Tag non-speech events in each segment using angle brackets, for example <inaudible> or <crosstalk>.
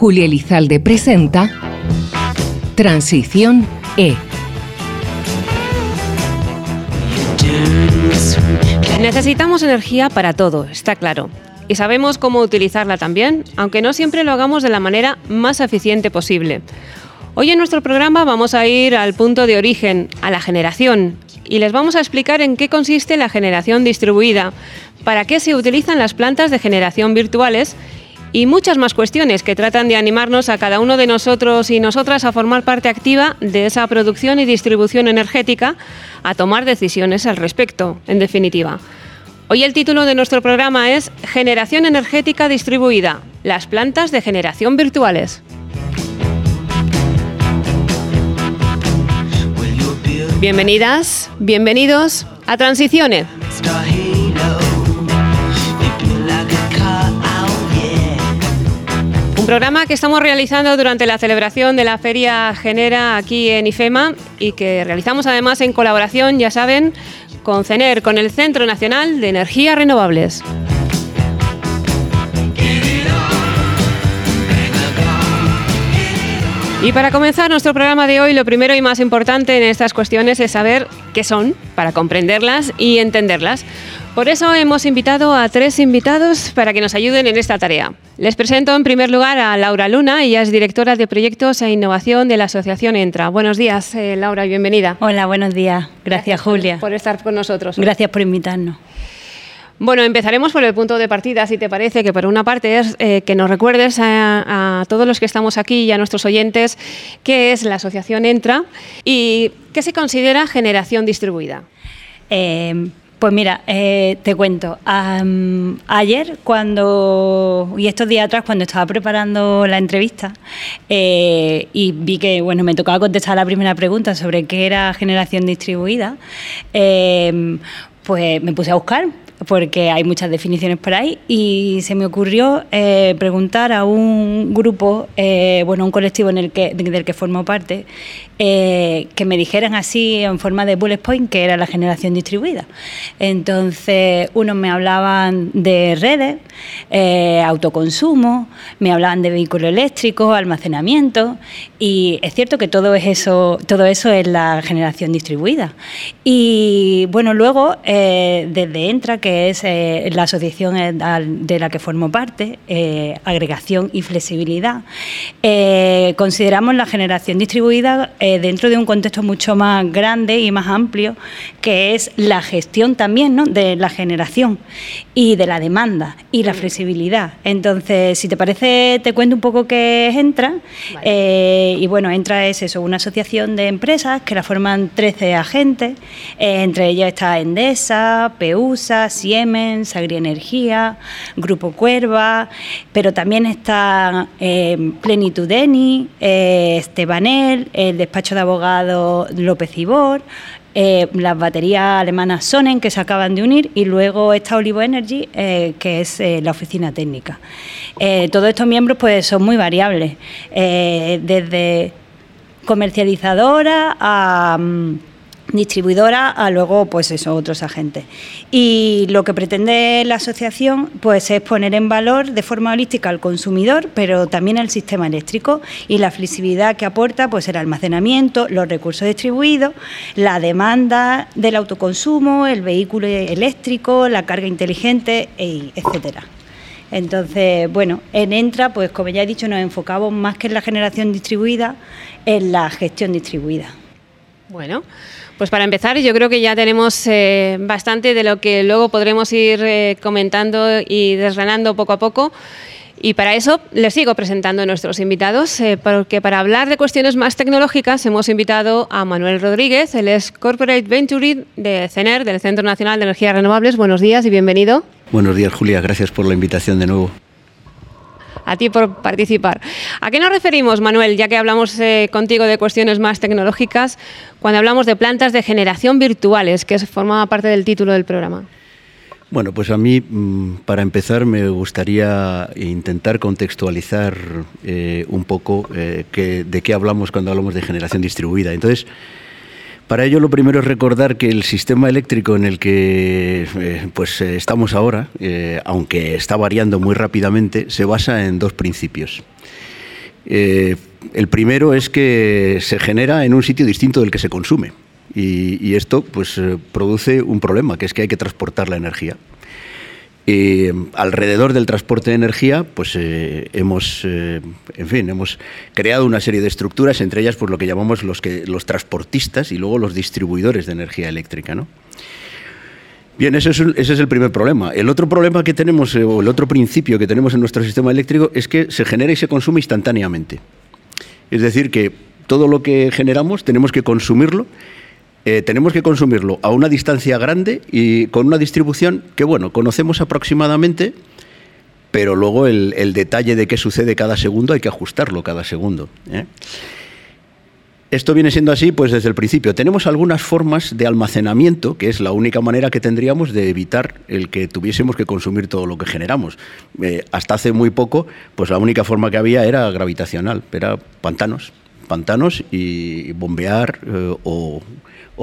Julia Elizalde presenta Transición E. Necesitamos energía para todo, está claro. Y sabemos cómo utilizarla también, aunque no siempre lo hagamos de la manera más eficiente posible. Hoy en nuestro programa vamos a ir al punto de origen, a la generación, y les vamos a explicar en qué consiste la generación distribuida, para qué se utilizan las plantas de generación virtuales y muchas más cuestiones que tratan de animarnos a cada uno de nosotros y nosotras a formar parte activa de esa producción y distribución energética, a tomar decisiones al respecto, en definitiva. Hoy el título de nuestro programa es Generación energética distribuida, las plantas de generación virtuales. Bienvenidas, bienvenidos a Transiciones. Programa que estamos realizando durante la celebración de la Feria Genera aquí en IFEMA y que realizamos además en colaboración, ya saben, con CENER, con el Centro Nacional de Energías Renovables. Y para comenzar nuestro programa de hoy, lo primero y más importante en estas cuestiones es saber qué son, para comprenderlas y entenderlas. Por eso hemos invitado a tres invitados para que nos ayuden en esta tarea. Les presento en primer lugar a Laura Luna, ella es directora de proyectos e innovación de la Asociación Entra. Buenos días, eh, Laura, y bienvenida. Hola, buenos días. Gracias, Julia. Por estar con nosotros. Gracias por invitarnos. Bueno, empezaremos por el punto de partida, si te parece, que por una parte es eh, que nos recuerdes a, todos los que estamos aquí y a nuestros oyentes qué es la asociación Entra y qué se considera generación distribuida. Eh, pues mira, eh, te cuento. ayer, cuando y estos días atrás, cuando estaba preparando la entrevista y vi que bueno me tocaba contestar la primera pregunta sobre qué era generación distribuida, pues me puse a buscar porque hay muchas definiciones por ahí y se me ocurrió eh, preguntar a un grupo, eh, bueno, un colectivo en el que, del que formo parte, eh, que me dijeran así en forma de bullet point que era la generación distribuida. Entonces, unos me hablaban de redes, autoconsumo, me hablaban de vehículos eléctricos, almacenamiento y es cierto que todo es eso, todo eso es la generación distribuida. Y bueno, luego desde Entra que es eh, la asociación de la que formo parte, eh, agregación y flexibilidad, eh, consideramos la generación distribuida dentro de un contexto mucho más grande y más amplio, que es la gestión también de la generación y de la demanda y la flexibilidad. Entonces, si te parece, te cuento un poco qué es Entra. y bueno, Entra es eso, una asociación de empresas que la forman 13 agentes, entre ellas está Endesa, Peusa, Siemens, Agrienergía, Grupo Cuerva, pero también está eh, Plenitudeni, eh, Estebanel, el despacho de abogado López Ibor, eh, las baterías alemanas Sonen que se acaban de unir y luego está Olivo Energy eh, que es la oficina técnica. todos estos miembros pues son muy variables, desde comercializadora a... Mm, distribuidora a luego pues eso otros agentes y lo que pretende la asociación pues es poner en valor de forma holística al consumidor pero también al sistema eléctrico y la flexibilidad que aporta pues el almacenamiento los recursos distribuidos la demanda del autoconsumo el vehículo eléctrico la carga inteligente e, etcétera entonces, bueno, en Entra, pues como ya he dicho, nos enfocamos más que en la generación distribuida, en la gestión distribuida. Bueno, pues para empezar, yo creo que ya tenemos eh, bastante de lo que luego podremos ir eh, comentando y desgranando poco a poco. Y para eso les sigo presentando a nuestros invitados, eh, porque para hablar de cuestiones más tecnológicas hemos invitado a Manuel Rodríguez, él es Corporate Venture de CENER, del Centro Nacional de Energías Renovables. Buenos días y bienvenido. Buenos días, Julia. Gracias por la invitación de nuevo a ti por participar. ¿A qué nos referimos, Manuel, ya que hablamos eh, contigo de cuestiones más tecnológicas, cuando hablamos de plantas de generación virtuales, que formaba parte del título del programa? Bueno, pues a mí, mm, para empezar, me gustaría intentar contextualizar eh, un poco eh, de qué hablamos cuando hablamos de generación distribuida. Entonces, para ello, lo primero es recordar que el sistema eléctrico en el que eh, pues, eh, estamos ahora, eh, aunque está variando muy rápidamente, se basa en dos principios. El primero es que se genera en un sitio distinto del que se consume. Y, esto pues, produce un problema, que es que hay que transportar la energía. Alrededor del transporte de energía, pues hemos, en fin, hemos creado una serie de estructuras, entre ellas pues, lo que llamamos los, que, los transportistas y luego los distribuidores de energía eléctrica. Bien, ese es, el primer problema. El otro problema que tenemos, eh, o el otro principio que tenemos en nuestro sistema eléctrico, es que se genera y se consume instantáneamente. Es decir, que todo lo que generamos tenemos que consumirlo, eh, tenemos que consumirlo a una distancia grande y con una distribución que, bueno, conocemos aproximadamente, pero luego el, detalle de qué sucede cada segundo hay que ajustarlo cada segundo. ¿eh? Esto viene siendo así pues desde el principio. Tenemos algunas formas de almacenamiento, que es la única manera que tendríamos de evitar el que tuviésemos que consumir todo lo que generamos. Eh, hasta hace muy poco, pues la única forma que había era gravitacional, era pantanos, pantanos y bombear eh, o,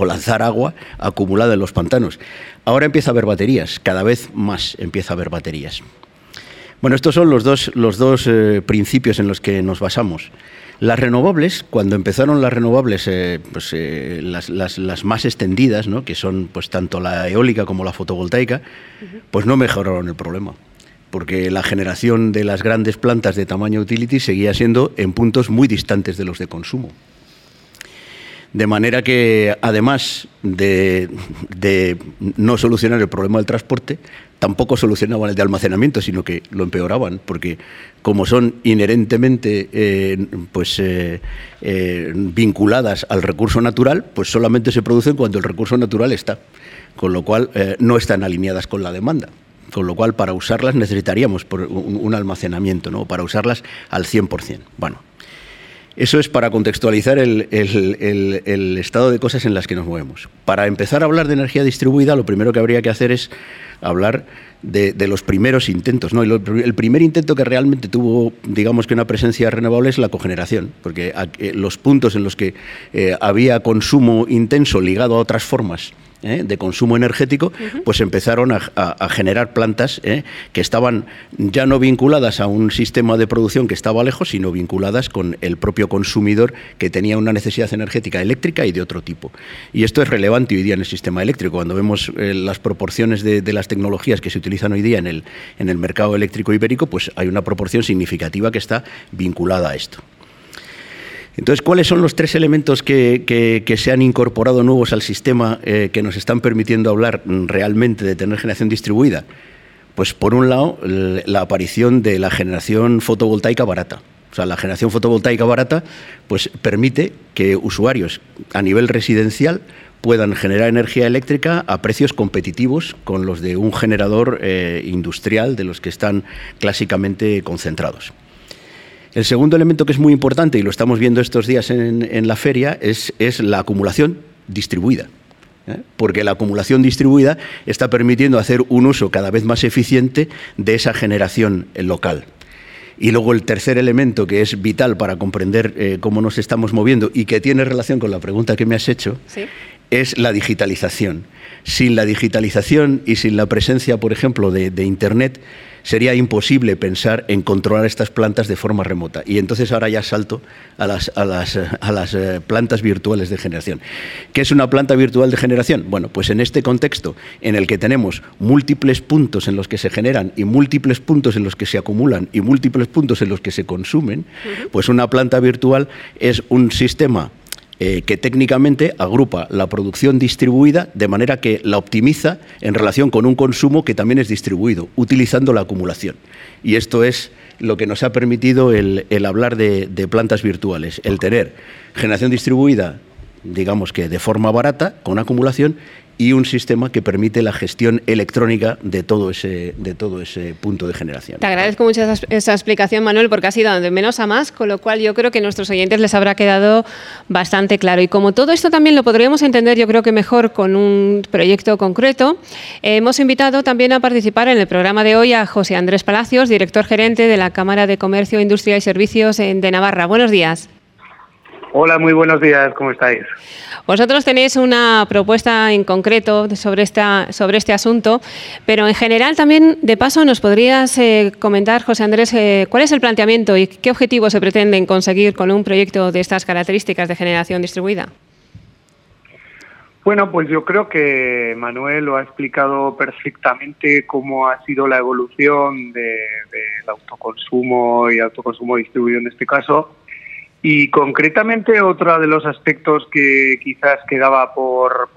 lanzar agua acumulada en los pantanos. Ahora empieza a haber baterías, cada vez más empieza a haber baterías. Bueno, estos son los dos, los dos eh, principios en los que nos basamos. Las renovables, cuando empezaron las renovables, eh, pues, eh, las, más extendidas, ¿no? que son pues tanto la eólica como la fotovoltaica, pues no mejoraron el problema. Porque la generación de las grandes plantas de tamaño utility seguía siendo en puntos muy distantes de los de consumo. De manera que, además de, no solucionar el problema del transporte, tampoco solucionaban el de almacenamiento, sino que lo empeoraban, porque como son inherentemente eh, pues, eh, eh, vinculadas al recurso natural, pues solamente se producen cuando el recurso natural está, con lo cual no están alineadas con la demanda. Con lo cual, para usarlas necesitaríamos un, almacenamiento, ¿no? para usarlas al 100%. Bueno, eso es para contextualizar el, estado de cosas en las que nos movemos. Para empezar a hablar de energía distribuida, lo primero que habría que hacer es hablar de, los primeros intentos. ¿no? el primer intento que realmente tuvo, digamos que una presencia renovable es la cogeneración, porque eh, los puntos en los que eh, había consumo intenso ligado a otras formas ¿eh? de consumo energético, pues empezaron a, generar plantas ¿eh? que estaban ya no vinculadas a un sistema de producción que estaba lejos, sino vinculadas con el propio consumidor que tenía una necesidad energética eléctrica y de otro tipo. Y esto es relevante hoy día en el sistema eléctrico. Cuando vemos eh, las proporciones de, de, las tecnologías que se utilizan hoy día en el, en el mercado eléctrico ibérico, pues hay una proporción significativa que está vinculada a esto. Entonces, ¿cuáles son los tres elementos que, se han incorporado nuevos al sistema eh, que nos están permitiendo hablar realmente de tener generación distribuida? Pues por un lado, la aparición de la generación fotovoltaica barata. O sea, la generación fotovoltaica barata pues, permite que usuarios a nivel residencial puedan generar energía eléctrica a precios competitivos con los de un generador eh, industrial de los que están clásicamente concentrados. El segundo elemento que es muy importante, y lo estamos viendo estos días en, la feria, es, la acumulación distribuida. ¿eh? Porque la acumulación distribuida está permitiendo hacer un uso cada vez más eficiente de esa generación local. Y luego el tercer elemento que es vital para comprender eh, cómo nos estamos moviendo y que tiene relación con la pregunta que me has hecho, es la digitalización. Sin la digitalización y sin la presencia, por ejemplo, de Internet, sería imposible pensar en controlar estas plantas de forma remota. Y entonces ahora ya salto a las, a las, a las eh, plantas virtuales de generación. ¿Qué es una planta virtual de generación? Bueno, pues en este contexto en el que tenemos múltiples puntos en los que se generan y múltiples puntos en los que se acumulan y múltiples puntos en los que se consumen, pues una planta virtual es un sistema eh, que técnicamente agrupa la producción distribuida de manera que la optimiza en relación con un consumo que también es distribuido, utilizando la acumulación. Y esto es lo que nos ha permitido el, hablar de, de plantas virtuales, el tener generación distribuida digamos que de forma barata, con acumulación, y un sistema que permite la gestión electrónica de todo ese, de todo ese punto de generación. Te agradezco mucho esa, explicación, Manuel, porque ha sido de menos a más, con lo cual yo creo que a nuestros oyentes les habrá quedado bastante claro. Y como todo esto también lo podríamos entender, yo creo que mejor con un proyecto concreto, hemos invitado también a participar en el programa de hoy a José Andrés Palacios, director gerente de la Cámara de Comercio, Industria y Servicios de Navarra. Buenos días. Hola, muy buenos días, ¿cómo estáis? Vosotros tenéis una propuesta en concreto sobre, esta, sobre este asunto, pero en general también, de paso, nos podrías eh, comentar, José Andrés, eh, cuál es el planteamiento y qué objetivos se pretenden conseguir con un proyecto de estas características de generación distribuida. Bueno, pues yo creo que Manuel lo ha explicado perfectamente cómo ha sido la evolución del autoconsumo y autoconsumo distribuido en este caso y concretamente otro de los aspectos que quizás quedaba por,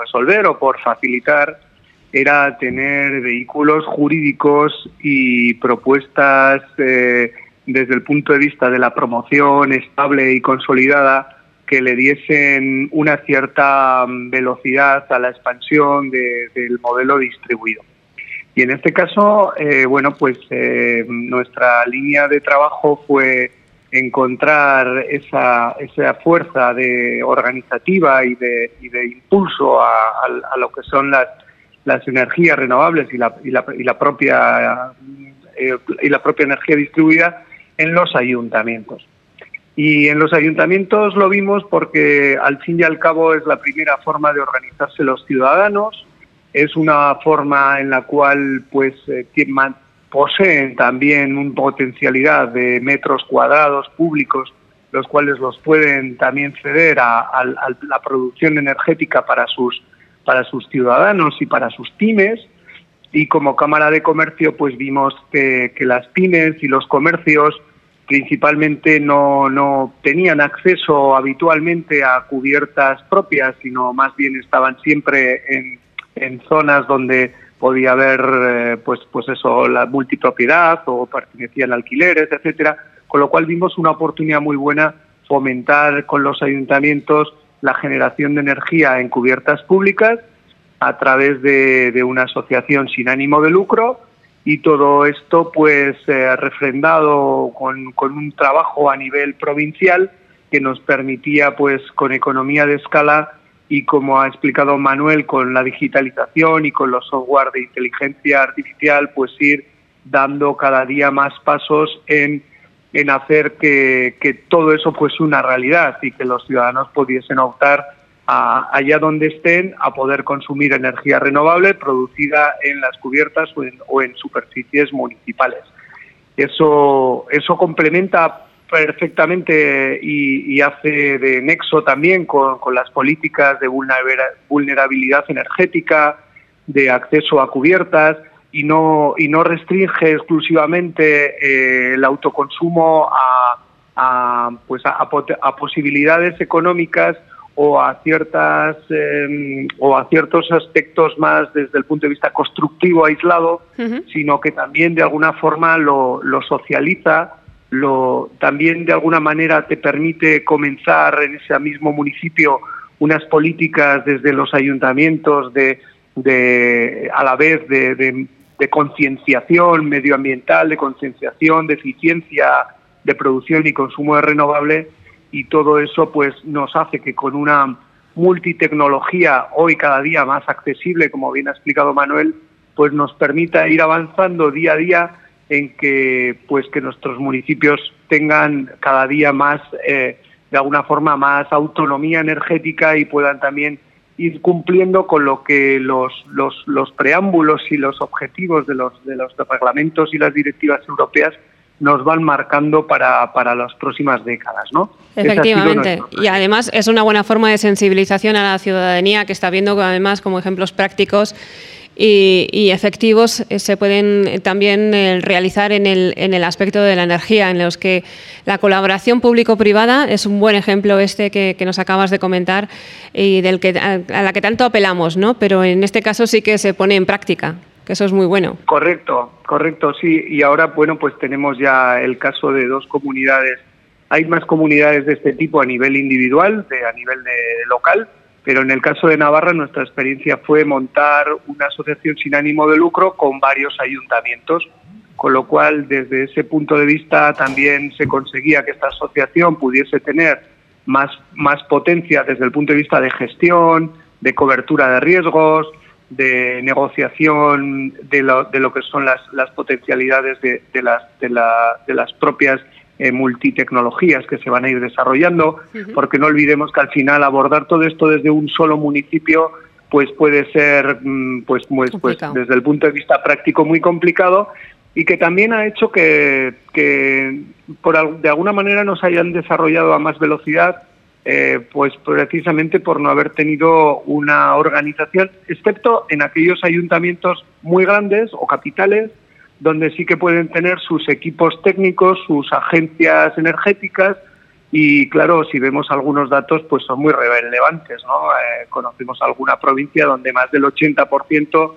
resolver o por facilitar era tener vehículos jurídicos y propuestas eh, desde el punto de vista de la promoción estable y consolidada que le diesen una cierta velocidad a la expansión del modelo distribuido. Y en este caso, eh, bueno, pues eh, nuestra línea de trabajo fue encontrar esa, esa fuerza de organizativa y de, y de impulso a, lo que son las, las energías renovables y la, y la, y la propia eh, y la propia energía distribuida en los ayuntamientos. Y en los ayuntamientos lo vimos porque al fin y al cabo es la primera forma de organizarse los ciudadanos, es una forma en la cual pues eh, poseen también una potencialidad de metros cuadrados públicos, los cuales los pueden también ceder a, la producción energética para sus, para sus ciudadanos y para sus pymes. Y como Cámara de Comercio, pues vimos que, las pymes y los comercios principalmente no, no tenían acceso habitualmente a cubiertas propias, sino más bien estaban siempre en, en zonas donde podía haber eh, pues pues eso la multipropiedad o pertenecían alquileres etcétera. Con lo cual vimos una oportunidad muy buena fomentar con los ayuntamientos la generación de energía en cubiertas públicas a través de, una asociación sin ánimo de lucro. Y todo esto pues eh, refrendado con, con un trabajo a nivel provincial que nos permitía pues con economía de escala y como ha explicado Manuel con la digitalización y con los software de inteligencia artificial, pues ir dando cada día más pasos en, en hacer que, que todo eso fuese una realidad y que los ciudadanos pudiesen optar allá donde estén a poder consumir energía renovable producida en las cubiertas o en, o en superficies municipales. Eso, eso complementa perfectamente y, hace de nexo también con, las políticas de vulnerabilidad energética, de acceso a cubiertas y no, y no restringe exclusivamente eh, el autoconsumo a, pues a, posibilidades económicas o a ciertas em, o a ciertos aspectos más desde el punto de vista constructivo aislado, sino que también de alguna forma lo, lo socializa lo, también de alguna manera te permite comenzar en ese mismo municipio unas políticas desde los ayuntamientos de, de a la vez de, concienciación medioambiental, de concienciación, de eficiencia de producción y consumo de renovable y todo eso pues nos hace que con una multitecnología hoy cada día más accesible, como bien ha explicado Manuel, pues nos permita ir avanzando día a día en que pues que nuestros municipios tengan cada día más eh, de alguna forma más autonomía energética y puedan también ir cumpliendo con lo que los, los, los preámbulos y los objetivos de los, de los reglamentos y las directivas europeas nos van marcando para, para las próximas décadas, ¿no? Efectivamente. Y además es una buena forma de sensibilización a la ciudadanía que está viendo además como ejemplos prácticos y, efectivos eh, se pueden eh, también eh, realizar en el, en el aspecto de la energía, en los que la colaboración público-privada es un buen ejemplo este que, nos acabas de comentar y del que, a, la que tanto apelamos, ¿no? pero en este caso sí que se pone en práctica. Que eso es muy bueno. Correcto, correcto, sí. Y ahora, bueno, pues tenemos ya el caso de dos comunidades. Hay más comunidades de este tipo a nivel individual, de, a nivel de local, pero en el caso de Navarra nuestra experiencia fue montar una asociación sin ánimo de lucro con varios ayuntamientos, con lo cual desde ese punto de vista también se conseguía que esta asociación pudiese tener más, más potencia desde el punto de vista de gestión, de cobertura de riesgos, de negociación de lo, de lo que son las, las potencialidades de, las, de, la, de las propias eh, multitecnologías que se van a ir desarrollando, porque no olvidemos que al final abordar todo esto desde un solo municipio pues puede ser mm, pues, pues, pues desde el punto de vista práctico muy complicado y que también ha hecho que, que por, de alguna manera nos hayan desarrollado a más velocidad eh, pues precisamente por no haber tenido una organización, excepto en aquellos ayuntamientos muy grandes o capitales donde sí que pueden tener sus equipos técnicos, sus agencias energéticas y claro, si vemos algunos datos, pues son muy relevantes. ¿no? Eh, conocemos alguna provincia donde más del 80%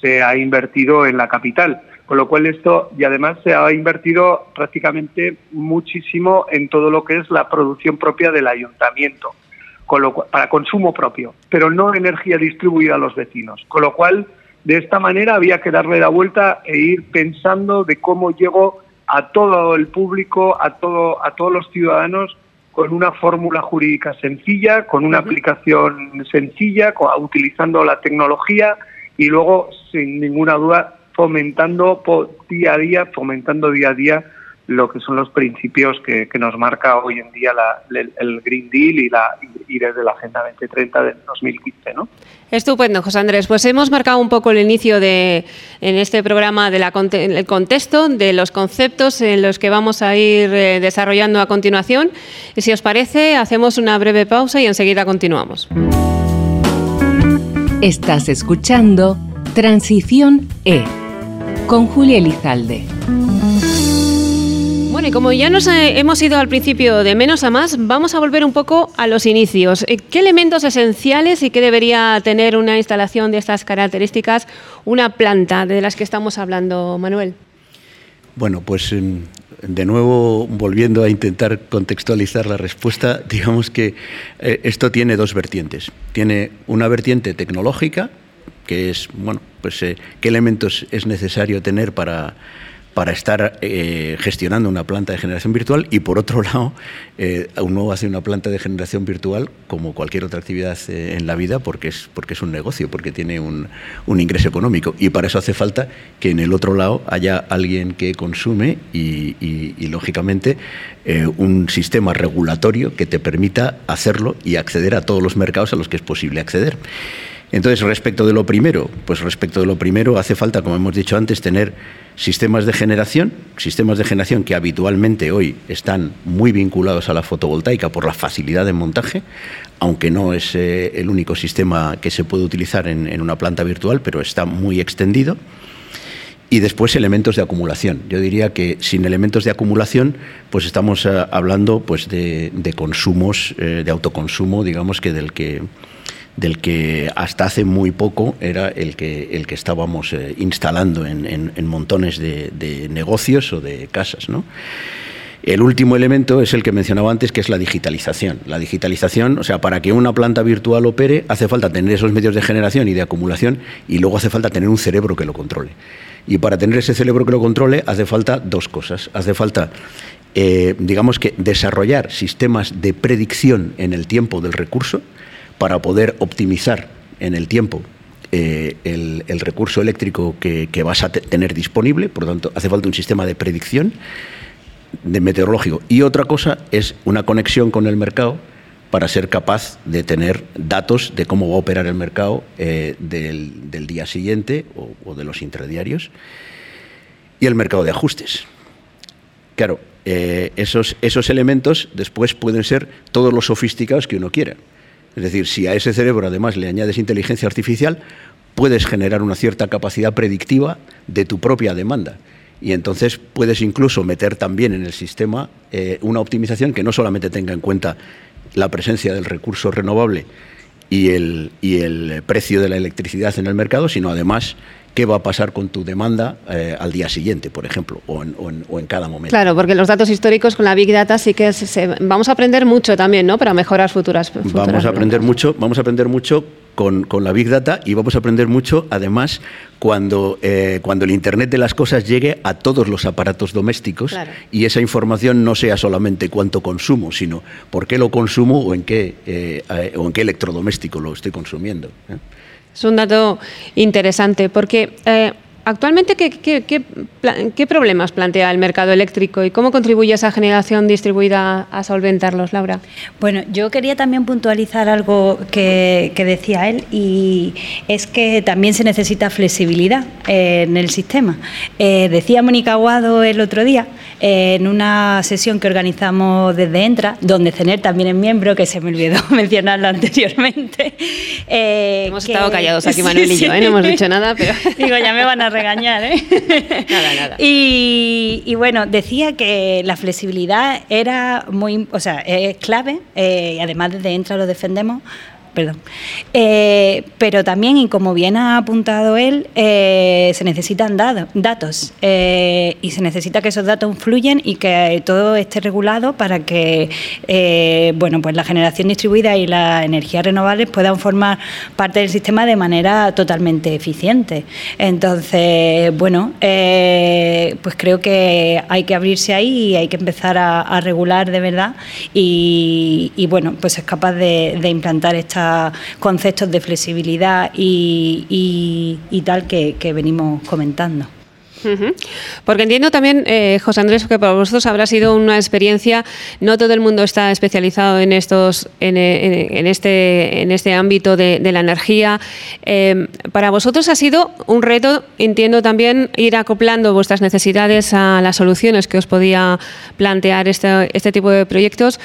se ha invertido en la capital, con lo cual esto, y además se ha invertido prácticamente muchísimo en todo lo que es la producción propia del ayuntamiento, con lo para consumo propio, pero no energía distribuida a los vecinos, con lo cual de esta manera había que darle la vuelta e ir pensando de cómo llegó a todo el público, a, todo, a todos los ciudadanos, con una fórmula jurídica sencilla, con una aplicación sencilla, utilizando la tecnología y luego, sin ninguna duda, fomentando día a día, fomentando día a día lo que son los principios que, nos marca hoy en día el, Green Deal y, la, y desde la Agenda 2030 del 2015. ¿no? Estupendo, José Andrés. Pues hemos marcado un poco el inicio de, en este programa del contexto, de los conceptos en los que vamos a ir eh, desarrollando a continuación. Y si os parece, hacemos una breve pausa y enseguida continuamos. Estás escuchando Transición E con Julia Elizalde. Como ya nos eh, hemos ido al principio de menos a más, vamos a volver un poco a los inicios. Eh, ¿Qué elementos esenciales y qué debería tener una instalación de estas características, una planta de las que estamos hablando, Manuel? Bueno, pues em, de nuevo, volviendo a intentar contextualizar la respuesta, <laughs> digamos que eh, esto tiene dos vertientes. Tiene una vertiente tecnológica, que es, bueno, pues qué elementos es necesario tener para para estar eh, gestionando una planta de generación virtual y por otro lado eh, uno hace una planta de generación virtual como cualquier otra actividad eh, en la vida porque es porque es un negocio porque tiene un, ingreso económico y para eso hace falta que en el otro lado haya alguien que consume y, y lógicamente un sistema regulatorio que te permita hacerlo y acceder a todos los mercados a los que es posible acceder. Entonces, respecto de lo primero, pues respecto de lo primero hace falta, como hemos dicho antes, tener sistemas de generación, sistemas de generación que habitualmente hoy están muy vinculados a la fotovoltaica por la facilidad de montaje, aunque no es eh, el único sistema que se puede utilizar en, una planta virtual, pero está muy extendido. Y después elementos de acumulación. Yo diría que sin elementos de acumulación, pues estamos eh, hablando pues de, consumos, eh, de autoconsumo, digamos que del que del que hasta hace muy poco era el que, el que estábamos eh, instalando en, montones de, negocios o de casas. ¿no? El último elemento es el que mencionaba antes, que es la digitalización. La digitalización, o sea, para que una planta virtual opere, hace falta tener esos medios de generación y de acumulación y luego hace falta tener un cerebro que lo controle. Y para tener ese cerebro que lo controle, hace falta dos cosas. Hace falta eh, digamos que desarrollar sistemas de predicción en el tiempo del recurso, para poder optimizar en el tiempo eh, el, recurso eléctrico que, vas a tener disponible, por lo tanto hace falta un sistema de predicción de meteorológico. Y otra cosa es una conexión con el mercado para ser capaz de tener datos de cómo va a operar el mercado eh, del, día siguiente o, de los intradiarios y el mercado de ajustes. Claro, eh, esos, esos elementos después pueden ser todos los sofisticados que uno quiera. Es decir, si a ese cerebro además le añades inteligencia artificial, puedes generar una cierta capacidad predictiva de tu propia demanda. Y entonces puedes incluso meter también en el sistema eh, una optimización que no solamente tenga en cuenta la presencia del recurso renovable y el, y el precio de la electricidad en el mercado, sino además qué va a pasar con tu demanda eh, al día siguiente, por ejemplo, o en, cada momento. Claro, porque los datos históricos con la Big Data sí que vamos a aprender mucho también, ¿no? Para mejorar futuras. vamos a aprender mucho, vamos a aprender mucho con, la Big Data y vamos a aprender mucho, además, cuando, eh, cuando el Internet de las cosas llegue a todos los aparatos domésticos y esa información no sea solamente cuánto consumo, sino por qué lo consumo o en qué, eh, o en qué electrodoméstico lo estoy consumiendo. Es un dato interesante porque eh, Actualmente, ¿qué, qué, problemas plantea el mercado eléctrico y cómo contribuye esa generación distribuida a solventarlos, Laura? Bueno, yo quería también puntualizar algo que, decía él y es que también se necesita flexibilidad en el sistema. Eh, decía Mónica Aguado el otro día en una sesión que organizamos desde Entra, donde CENER también es miembro, que se me olvidó <laughs> mencionarlo anteriormente. Eh, hemos estado callados aquí, <laughs> Manuel y yo, ¿eh? no hemos dicho nada, pero... Digo, ya me van a regañar, ¿eh? <laughs> nada, nada. Y, bueno, decía que la flexibilidad era muy, o sea, es clave, eh, y además desde Entra lo defendemos, perdón. Eh, pero también, y como bien ha apuntado él, eh, se necesitan datos eh, y se necesita que esos datos fluyan y que todo esté regulado para que bueno, pues la generación distribuida y las energías renovables puedan formar parte del sistema de manera totalmente eficiente. Entonces, bueno, pues creo que hay que abrirse ahí y hay que empezar a, regular de verdad y, bueno, pues es capaz de implantar esta conceptos de flexibilidad y, tal que, venimos comentando. Porque entiendo también, eh, José Andrés, que para vosotros habrá sido una experiencia, no todo el mundo está especializado en estos, en, este, en este ámbito de, la energía. Eh, para vosotros ha sido un reto, entiendo también, ir acoplando vuestras necesidades a las soluciones que os podía plantear este, este tipo de proyectos.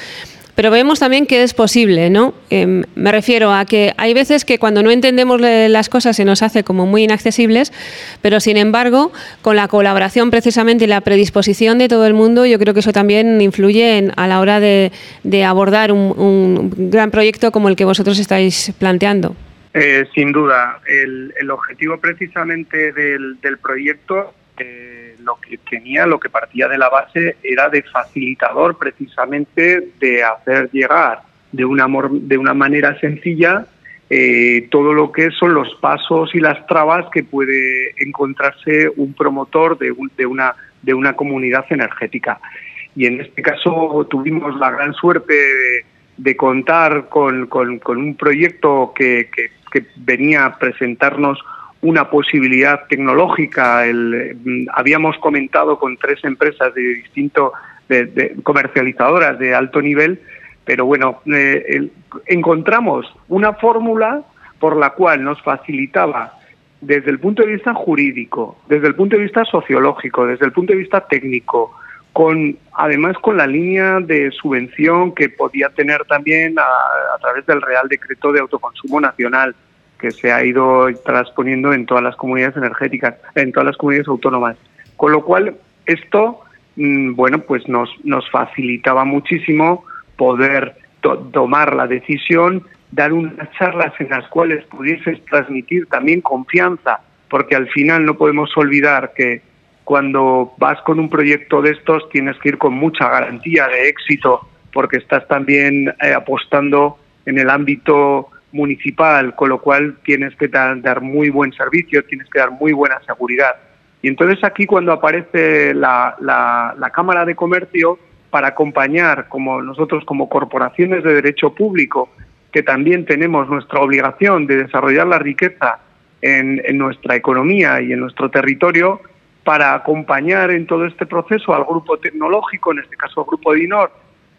Pero vemos también que es posible, ¿no? Em, me refiero a que hay veces que cuando no entendemos las cosas se nos hace como muy inaccesibles, pero sin embargo, con la colaboración precisamente y la predisposición de todo el mundo, yo creo que eso también influye a la hora de, abordar un, gran proyecto como el que vosotros estáis planteando. Eh, sin duda, el, objetivo precisamente del, proyecto eh, lo que tenía, lo que partía de la base era de facilitador precisamente de hacer llegar de una, de una manera sencilla eh, todo lo que son los pasos y las trabas que puede encontrarse un promotor de, de, una, de una comunidad energética. Y en este caso tuvimos la gran suerte de, contar con, un proyecto que venía a presentarnos una posibilidad tecnológica. El, mm, habíamos comentado con tres empresas de distinto, de, comercializadoras de alto nivel, pero bueno, eh, encontramos una fórmula por la cual nos facilitaba desde el punto de vista jurídico, desde el punto de vista sociológico, desde el punto de vista técnico, con además con la línea de subvención que podía tener también a través del Real Decreto de Autoconsumo Nacional que se ha ido transponiendo en todas las comunidades energéticas, en todas las comunidades autónomas. Con lo cual, esto, mm, bueno, pues nos, nos facilitaba muchísimo poder tomar la decisión, dar unas charlas en las cuales pudieses transmitir también confianza, porque al final no podemos olvidar que cuando vas con un proyecto de estos tienes que ir con mucha garantía de éxito, porque estás también eh, apostando en el ámbito municipal, con lo cual tienes que dar, muy buen servicio, tienes que dar muy buena seguridad. Y entonces aquí cuando aparece la, la, Cámara de Comercio para acompañar, como nosotros como corporaciones de derecho público, que también tenemos nuestra obligación de desarrollar la riqueza en, en, nuestra economía y en nuestro territorio, para acompañar en todo este proceso al grupo tecnológico, en este caso al grupo DINOR,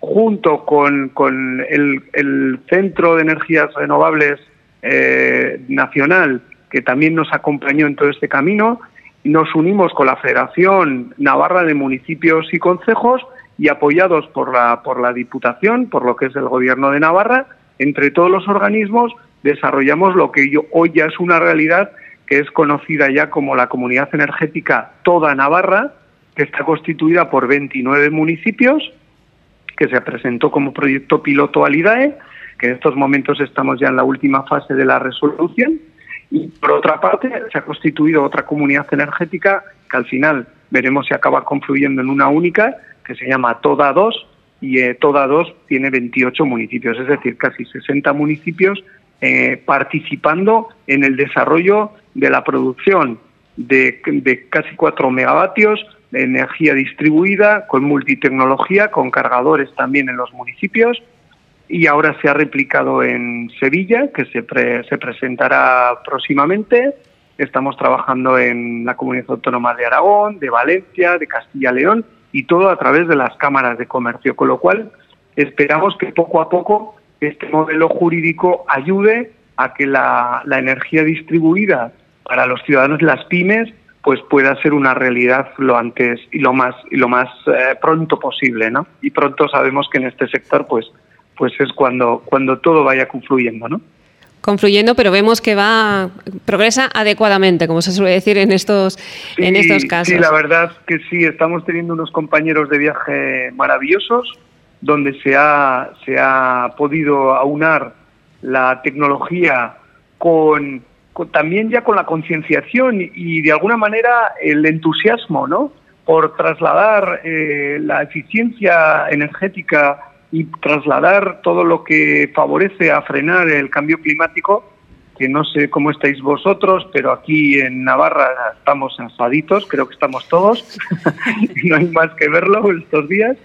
junto con, el, Centro de Energías Renovables eh, Nacional, que también nos acompañó en todo este camino, nos unimos con la Federación Navarra de Municipios y Concejos y apoyados por la, por la Diputación, por lo que es el Gobierno de Navarra, entre todos los organismos desarrollamos lo que hoy ya es una realidad que es conocida ya como la Comunidad Energética Toda Navarra, que está constituida por 29 municipios que se presentó como proyecto piloto al IDAE, que en estos momentos estamos ya en la última fase de la resolución. Y por otra parte, se ha constituido otra comunidad energética que al final veremos si acaba confluyendo en una única, que se llama Toda 2, y eh, Toda 2 tiene 28 municipios, es decir, casi 60 municipios eh, participando en el desarrollo de la producción de, de casi 4 megavatios energía distribuida, con multitecnología, con cargadores también en los municipios. Y ahora se ha replicado en Sevilla, que se, se presentará próximamente. Estamos trabajando en la comunidad autónoma de Aragón, de Valencia, de Castilla-León y todo a través de las cámaras de comercio, con lo cual esperamos que poco a poco este modelo jurídico ayude a que la, energía distribuida para los ciudadanos las pymes pues pueda ser una realidad lo antes y lo más y lo más eh, pronto posible, ¿no? Y pronto sabemos que en este sector pues pues es cuando cuando todo vaya confluyendo, ¿no? confluyendo, pero vemos que va progresa adecuadamente, como se suele decir en estos en estos casos. Sí, la verdad que sí, estamos teniendo unos compañeros de viaje maravillosos donde se ha se ha podido aunar la tecnología con, también ya con la concienciación y, de alguna manera el entusiasmo, ¿no? Por trasladar eh, la eficiencia energética y trasladar todo lo que favorece a frenar el cambio climático, que no sé cómo estáis vosotros, pero aquí en Navarra estamos asaditos, creo que estamos todos, <laughs> no hay más que verlo estos días,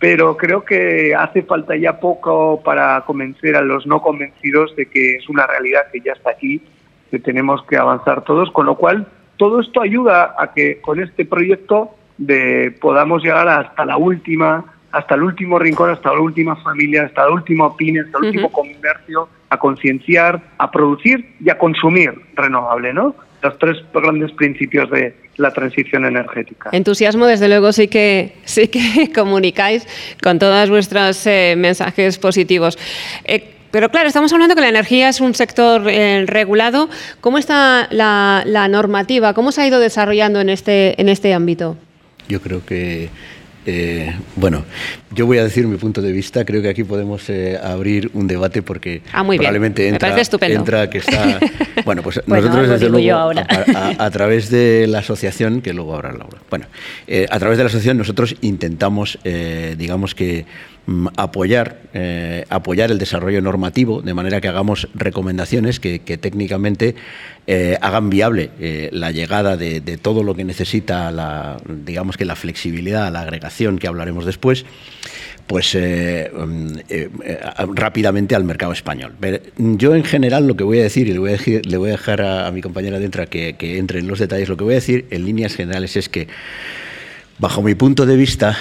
pero creo que hace falta ya poco para convencer a los no convencidos de que es una realidad que ya está aquí, que tenemos que avanzar todos, con lo cual todo esto ayuda a que con este proyecto de podamos llegar hasta la última, hasta el último rincón, hasta la última familia, hasta el último pyme, hasta el último comercio, a concienciar, a producir y a consumir renovable, ¿no? Los tres grandes principios de, la transición energética. Entusiasmo, desde luego, sí que, sí que <laughs> comunicáis con todos vuestros eh, mensajes positivos. Eh, pero claro, estamos hablando que la energía es un sector eh, regulado. ¿Cómo está la, la, normativa? ¿Cómo se ha ido desarrollando en este, en este ámbito? Yo creo que eh, bueno, yo voy a decir mi punto de vista. Creo que aquí podemos eh, abrir un debate porque ah, probablemente entra, entra que está. <laughs> Bueno, pues nosotros desde luego a, través de la asociación que luego habrá Laura. Bueno, eh, a través de la asociación nosotros intentamos, digamos que apoyar, eh, apoyar el desarrollo normativo, de manera que hagamos recomendaciones que, técnicamente eh, hagan viable eh, la llegada de, todo lo que necesita la, digamos que la flexibilidad, la agregación que hablaremos después, pues mm, rápidamente al mercado español. Yo en general lo que voy a decir, y le voy a, le voy a dejar a, mi compañera dentro que, que entre en los detalles, lo que voy a decir en líneas generales es que, bajo mi punto de vista,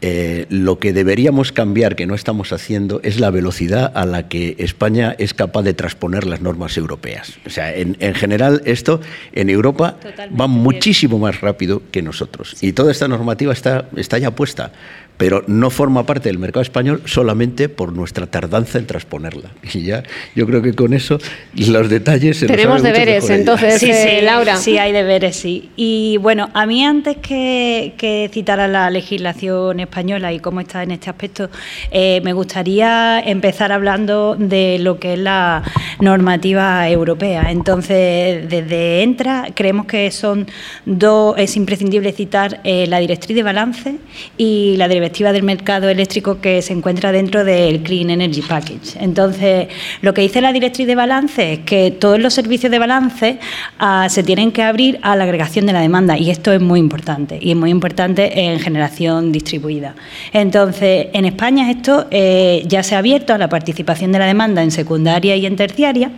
lo que deberíamos cambiar, que no estamos haciendo, es la velocidad a la que España es capaz de transponer las normas europeas. O sea, en, general esto en Europa va muchísimo más rápido que nosotros. Y toda esta normativa está, está ya puesta pero no forma parte del mercado español solamente por nuestra tardanza en transponerla. Y ya, yo creo que con eso los detalles se Tenemos deberes, entonces, sí, sí, Laura. Sí, hay deberes, sí. Y bueno, a mí antes que, que citar a la legislación española y cómo está en este aspecto, eh, me gustaría empezar hablando de lo que es la normativa europea. Entonces, desde Entra, creemos que son dos, es imprescindible citar eh, la directriz de balance y la directriz del mercado eléctrico que se encuentra dentro del Clean Energy Package. Entonces, lo que dice la directriz de balance es que todos los servicios de balance ah, se tienen que abrir a la agregación de la demanda y esto es muy importante y es muy importante en generación distribuida. Entonces, en España esto eh, ya se ha abierto a la participación de la demanda en secundaria y en terciaria,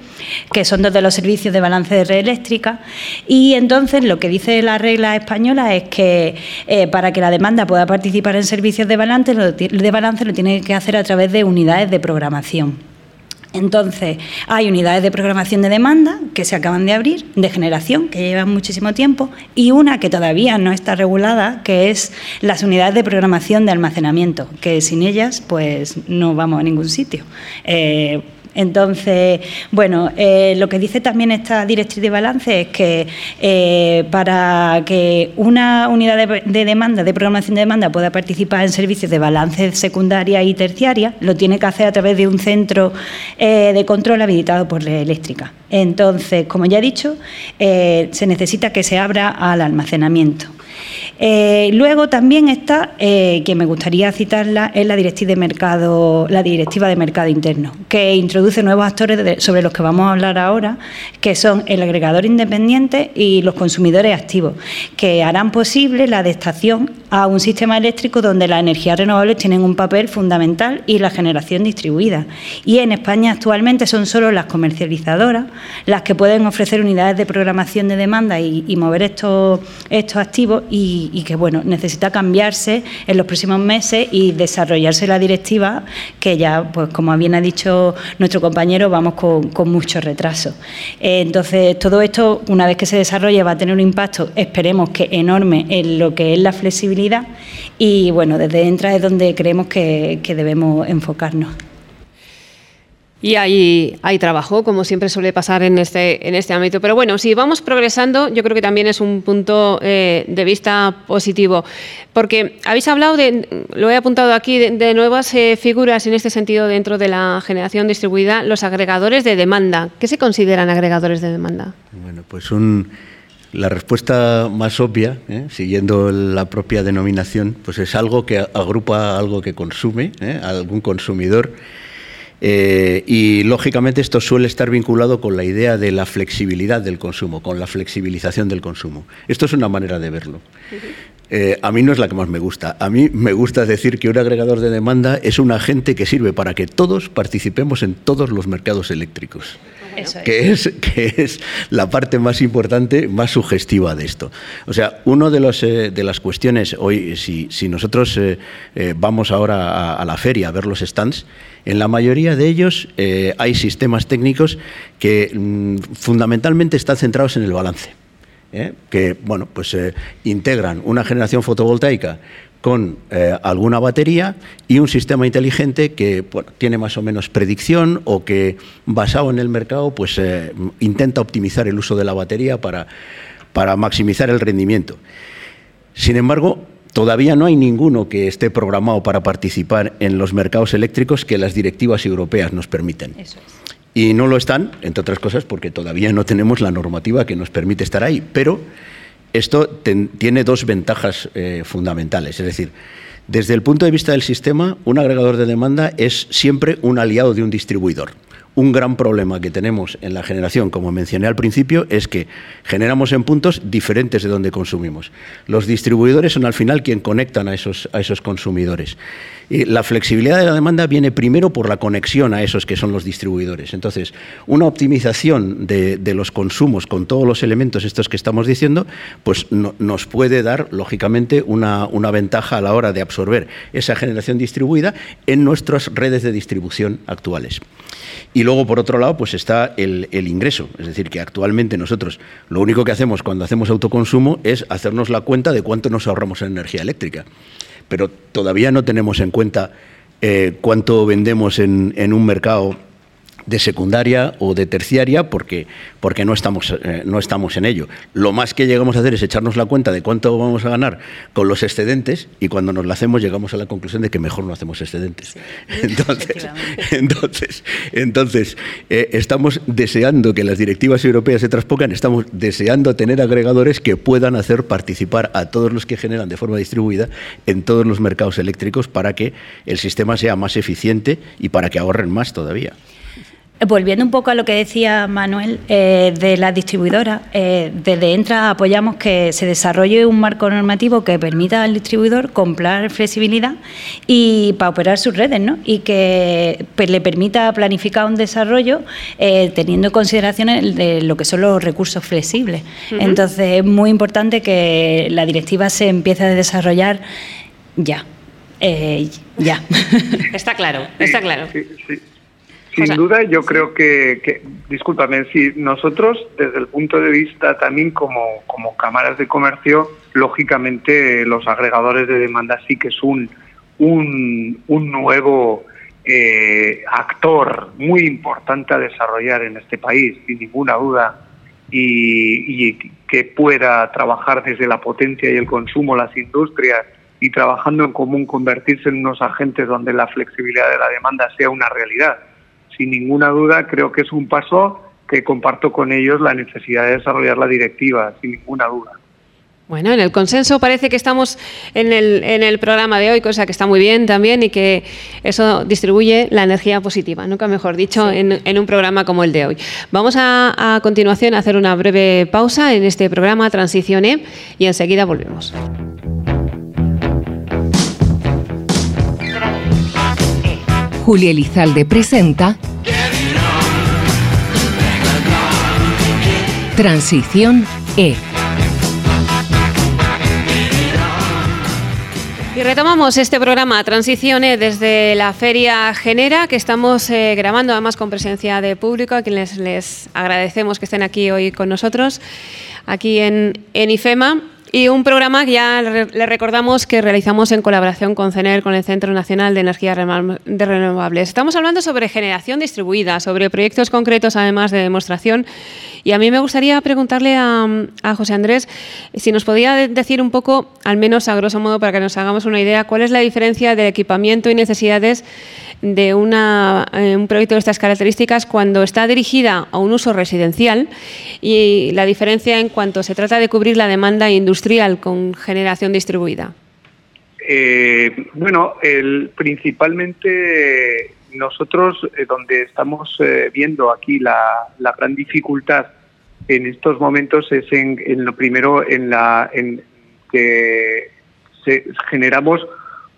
que son dos de los servicios de balance de red eléctrica y entonces lo que dice la regla española es que eh, para que la demanda pueda participar en servicios de balance, lo, de balance lo tiene que hacer a través de unidades de programación. Entonces, hay unidades de programación de demanda que se acaban de abrir, de generación, que llevan muchísimo tiempo, y una que todavía no está regulada, que es las unidades de programación de almacenamiento, que sin ellas, pues no vamos a ningún sitio. Eh, entonces, bueno, eh, lo que dice también esta directriz de balance es que eh, para que una unidad de, demanda, de programación de demanda, pueda participar en servicios de balance secundaria y terciaria, lo tiene que hacer a través de un centro eh, de control habilitado por la eléctrica. Entonces, como ya he dicho, se necesita que se abra al almacenamiento. Eh, luego también está, eh, que me gustaría citarla, es la directiva de mercado, la directiva de mercado interno, que introduce nuevos actores sobre los que vamos a hablar ahora, que son el agregador independiente y los consumidores activos, que harán posible la adaptación a un sistema eléctrico donde las energías renovables tienen un papel fundamental y la generación distribuida. Y en España actualmente son solo las comercializadoras las que pueden ofrecer unidades de programación de demanda y, mover estos, estos activos y, que bueno, necesita cambiarse en los próximos meses y desarrollarse la directiva que ya, pues como bien ha dicho nuestro compañero, vamos con, mucho retraso. entonces, todo esto, una vez que se desarrolle, va a tener un impacto, esperemos que enorme, en lo que es la flexibilidad y bueno, desde Entra es donde creemos que debemos enfocarnos. Y hay, hay trabajo, como siempre suele pasar en este, en este ámbito. Pero bueno, si vamos progresando, yo creo que también es un punto eh, de vista positivo. Porque habéis hablado, de, lo he apuntado aquí, de, nuevas eh, figuras en este sentido dentro de la generación distribuida, los agregadores de demanda. ¿Qué se consideran agregadores de demanda? Bueno, pues un, la respuesta más obvia, ¿eh? siguiendo la propia denominación, pues es algo que agrupa algo que consume, algún consumidor eh, y lógicamente esto suele estar vinculado con la idea de la flexibilidad del consumo, con la flexibilización del consumo. Esto es una manera de verlo. Eh, a mí no es la que más me gusta. A mí me gusta decir que un agregador de demanda es un agente que sirve para que todos participemos en todos los mercados eléctricos. Que, es, que es la parte más importante, más sugestiva de esto. O sea, una de, eh, de las cuestiones, hoy, si, si nosotros vamos ahora a, la feria a ver los stands, en la mayoría de ellos eh, hay sistemas técnicos que mm, fundamentalmente están centrados en el balance. ¿eh? que bueno, pues, eh, integran una generación fotovoltaica con alguna batería y un sistema inteligente que tiene más o menos predicción o que basado en el mercado pues intenta optimizar el uso de la batería para, para maximizar el rendimiento. Sin embargo, Todavía no hay ninguno que esté programado para participar en los mercados eléctricos que las directivas europeas nos permiten. Y no lo están, entre otras cosas, porque todavía no tenemos la normativa que nos permite estar ahí. Pero esto tiene dos ventajas eh, fundamentales. Es decir, desde el punto de vista del sistema, un agregador de demanda es siempre un aliado de un distribuidor un gran problema que tenemos en la generación, como mencioné al principio, es que generamos en puntos diferentes de donde consumimos. Los distribuidores son al final quien conectan a esos, a esos consumidores. Y la flexibilidad de la demanda viene primero por la conexión a esos que son los distribuidores. Entonces, una optimización de, los consumos con todos los elementos estos que estamos diciendo, pues nos puede dar, lógicamente, una, una ventaja a la hora de absorber esa generación distribuida en nuestras redes de distribución actuales. Luego, por otro lado, pues está el, ingreso. Es decir, que actualmente nosotros lo único que hacemos cuando hacemos autoconsumo es hacernos la cuenta de cuánto nos ahorramos en energía eléctrica. Pero todavía no tenemos en cuenta eh, cuánto vendemos en, en un mercado de secundaria o de terciaria porque, porque no, estamos, eh, no estamos en ello. Lo más que llegamos a hacer es echarnos la cuenta de cuánto vamos a ganar con los excedentes y cuando nos lo hacemos llegamos a la conclusión de que mejor no hacemos excedentes. <laughs> <laughs> entonces, entonces, entonces eh, estamos deseando que las directivas europeas se traspongan, estamos deseando tener agregadores que puedan hacer participar a todos los que generan de forma distribuida en todos los mercados eléctricos para que el sistema sea más eficiente y para que ahorren más todavía. Volviendo un poco a lo que decía Manuel eh, de la distribuidora, eh, desde Entra apoyamos que se desarrolle un marco normativo que permita al distribuidor comprar flexibilidad y para operar sus redes, ¿no? Y que pues, le permita planificar un desarrollo eh, teniendo en consideración de lo que son los recursos flexibles. Entonces es muy importante que la directiva se empiece a desarrollar ya. ya. Está claro, está claro. Sin duda, yo creo que, que, discúlpame, si nosotros, desde el punto de vista también como, como cámaras de comercio, lógicamente los agregadores de demanda sí que es un, un, un nuevo eh, actor muy importante a desarrollar en este país, sin ninguna duda, y, y que pueda trabajar desde la potencia y el consumo, las industrias, y trabajando en común, convertirse en unos agentes donde la flexibilidad de la demanda sea una realidad sin ninguna duda creo que es un paso que comparto con ellos la necesidad de desarrollar la directiva, sin ninguna duda. Bueno, en el consenso parece que estamos en el, en el programa de hoy, cosa que está muy bien también y que eso distribuye la energía positiva, nunca mejor dicho, en, en, un programa como el de hoy. Vamos a, a continuación a hacer una breve pausa en este programa Transición E y enseguida volvemos. Julia Elizalde presenta Transición E. Y retomamos este programa Transiciones desde la Feria Genera, que estamos eh, grabando además con presencia de público, a quienes les agradecemos que estén aquí hoy con nosotros, aquí en, en IFEMA. Y un programa que ya le recordamos que realizamos en colaboración con CENER, con el Centro Nacional de Energías Renovables. Estamos hablando sobre generación distribuida, sobre proyectos concretos además de demostración. Y a mí me gustaría preguntarle a, José Andrés si nos podía decir un poco, al menos a grosso modo, para que nos hagamos una idea, cuál es la diferencia de equipamiento y necesidades de eh, un proyecto de estas características cuando está dirigida a un uso residencial y la diferencia en cuanto se trata de cubrir la demanda industrial con generación distribuida. Eh, bueno, principalmente nosotros eh, donde estamos eh, viendo aquí la, gran dificultad en estos momentos es en, en lo primero en la en que se, generamos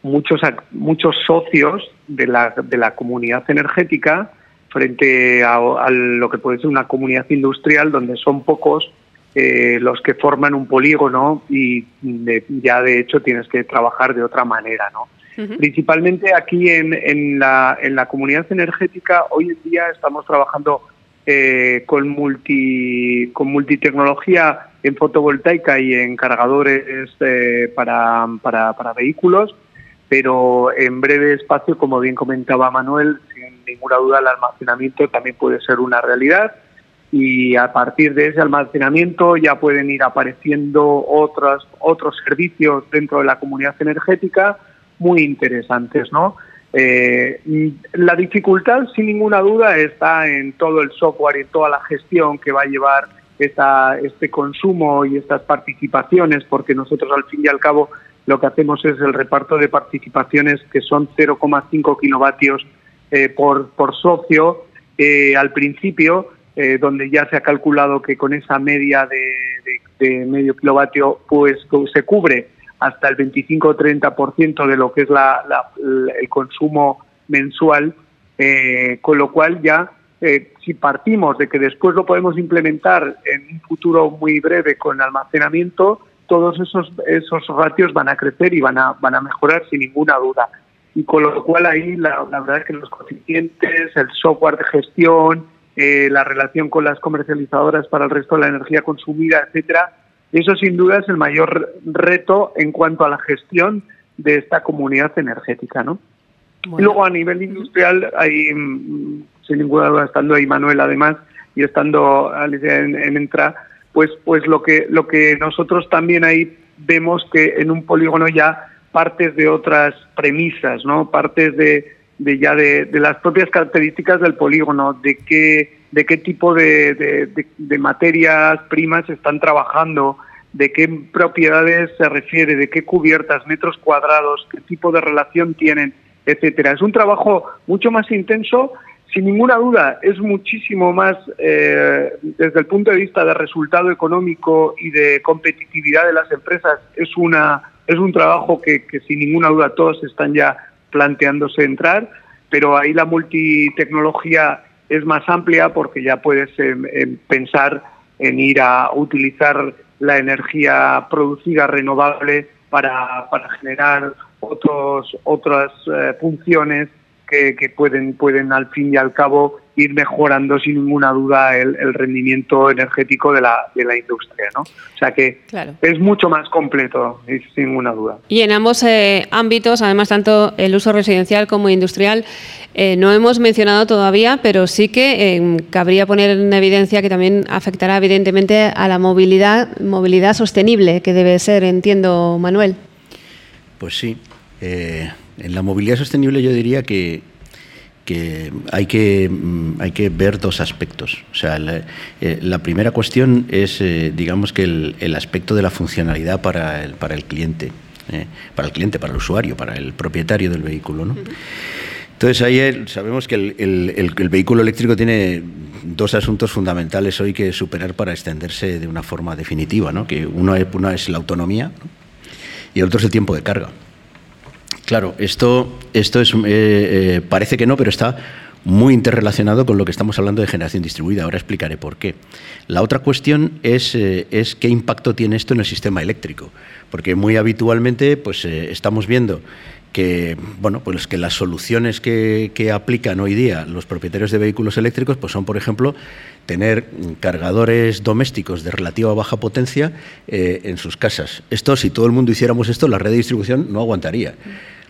muchos muchos socios de la, de la comunidad energética frente a, a, lo que puede ser una comunidad industrial donde son pocos eh, los que forman un polígono y de, ya de hecho tienes que trabajar de otra manera, ¿no? Principalmente aquí en, en, la, en la comunidad energética hoy en día estamos trabajando eh, con multi con multitecnología en fotovoltaica y en cargadores eh, para, para, para vehículos pero en breve espacio, como bien comentaba Manuel, sin ninguna duda el almacenamiento también puede ser una realidad. Y a partir de ese almacenamiento ya pueden ir apareciendo otros otros servicios dentro de la comunidad energética muy interesantes, ¿no? Eh, la dificultad, sin ninguna duda, está en todo el software en toda la gestión que va a llevar esta, este consumo y estas participaciones, porque nosotros al fin y al cabo lo que hacemos es el reparto de participaciones que son 0,5 kilovatios eh, por, por socio eh, al principio, eh, donde ya se ha calculado que con esa media de, de, de medio kilovatio pues se cubre hasta el 25 o 30% de lo que es la, la, el consumo mensual, eh, con lo cual ya eh, si partimos de que después lo podemos implementar en un futuro muy breve con almacenamiento, todos esos, esos ratios van a crecer y van a, van a mejorar sin ninguna duda. Y con lo cual ahí la, verdad es que los coeficientes, el software de gestión, eh, la relación con las comercializadoras para el resto de la energía consumida, etcétera, eso sin duda es el mayor reto en cuanto a la gestión de esta comunidad energética, ¿no? Bueno. Y luego a nivel industrial, ahí, sin ninguna duda, estando ahí Manuel además y estando Alicia en, en Entra, pues, pues lo que lo que nosotros también ahí vemos que en un polígono ya partes de otras premisas, ¿no? Partes de, de ya de, de, las propias características del polígono, de qué, de qué tipo de, materias primas están trabajando, de qué propiedades se refiere, de qué cubiertas, metros cuadrados, qué tipo de relación tienen, etcétera. Es un trabajo mucho más intenso, sin ninguna duda, es muchísimo más eh, desde el punto de vista de resultado económico y de competitividad de las empresas, es una es un trabajo que, que sin ninguna duda todos están ya planteándose entrar, pero ahí la multitecnología es más amplia porque ya puedes eh, eh, pensar en ir a utilizar la energía producida renovable para, para generar otros, otras eh, funciones que, que, pueden, pueden al fin y al cabo ir mejorando sin ninguna duda el, el rendimiento energético de la, de la, industria. ¿no? O sea que claro. es mucho más completo, sin ninguna duda. Y en ambos eh, ámbitos, además, tanto el uso residencial como industrial, eh, no hemos mencionado todavía, pero sí que eh, cabría poner en evidencia que también afectará evidentemente a la movilidad, movilidad sostenible, que debe ser, entiendo, Manuel. Pues sí. Eh, en la movilidad sostenible yo diría que que hay que, mm, hay que ver dos aspectos. O sea, la, eh, la primera cuestión es, eh, digamos, que el, el, aspecto de la funcionalidad para el, para el cliente, eh, para el cliente, para el usuario, para el propietario del vehículo. ¿no? Entonces, ahí sabemos que el, el, vehículo eléctrico tiene dos asuntos fundamentales hoy que superar para extenderse de una forma definitiva. ¿no? Que uno es, una es la autonomía ¿no? y el otro es el tiempo de carga. Claro, esto, esto es, eh, parece que no, pero está muy interrelacionado con lo que estamos hablando de generación distribuida. Ahora explicaré por qué. La otra cuestión es, es qué impacto tiene esto en el sistema eléctrico, porque muy habitualmente pues, estamos viendo que bueno pues que las soluciones que, aplican hoy día los propietarios de vehículos eléctricos pues son por ejemplo tener cargadores domésticos de relativa baja potencia eh, en sus casas. Esto si todo el mundo hiciéramos esto la red de distribución no aguantaría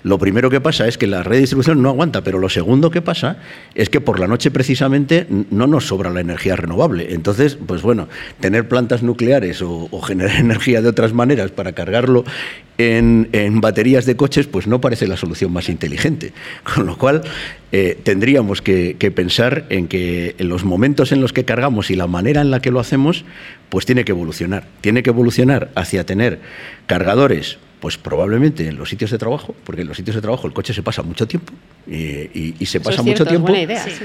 lo primero que pasa es que la red de distribución no aguanta, pero lo segundo que pasa es que por la noche precisamente no nos sobra la energía renovable. Entonces, pues bueno, tener plantas nucleares o, generar <laughs> energía de otras maneras para cargarlo en, baterías de coches, pues no parece la solución más inteligente. <laughs> Con lo cual, eh, tendríamos que, que, pensar en que en los momentos en los que cargamos y la manera en la que lo hacemos, pues tiene que evolucionar. Tiene que evolucionar hacia tener cargadores pues probablemente en los sitios de trabajo, porque en los sitios de trabajo el coche se pasa mucho tiempo y, se pasa mucho tiempo.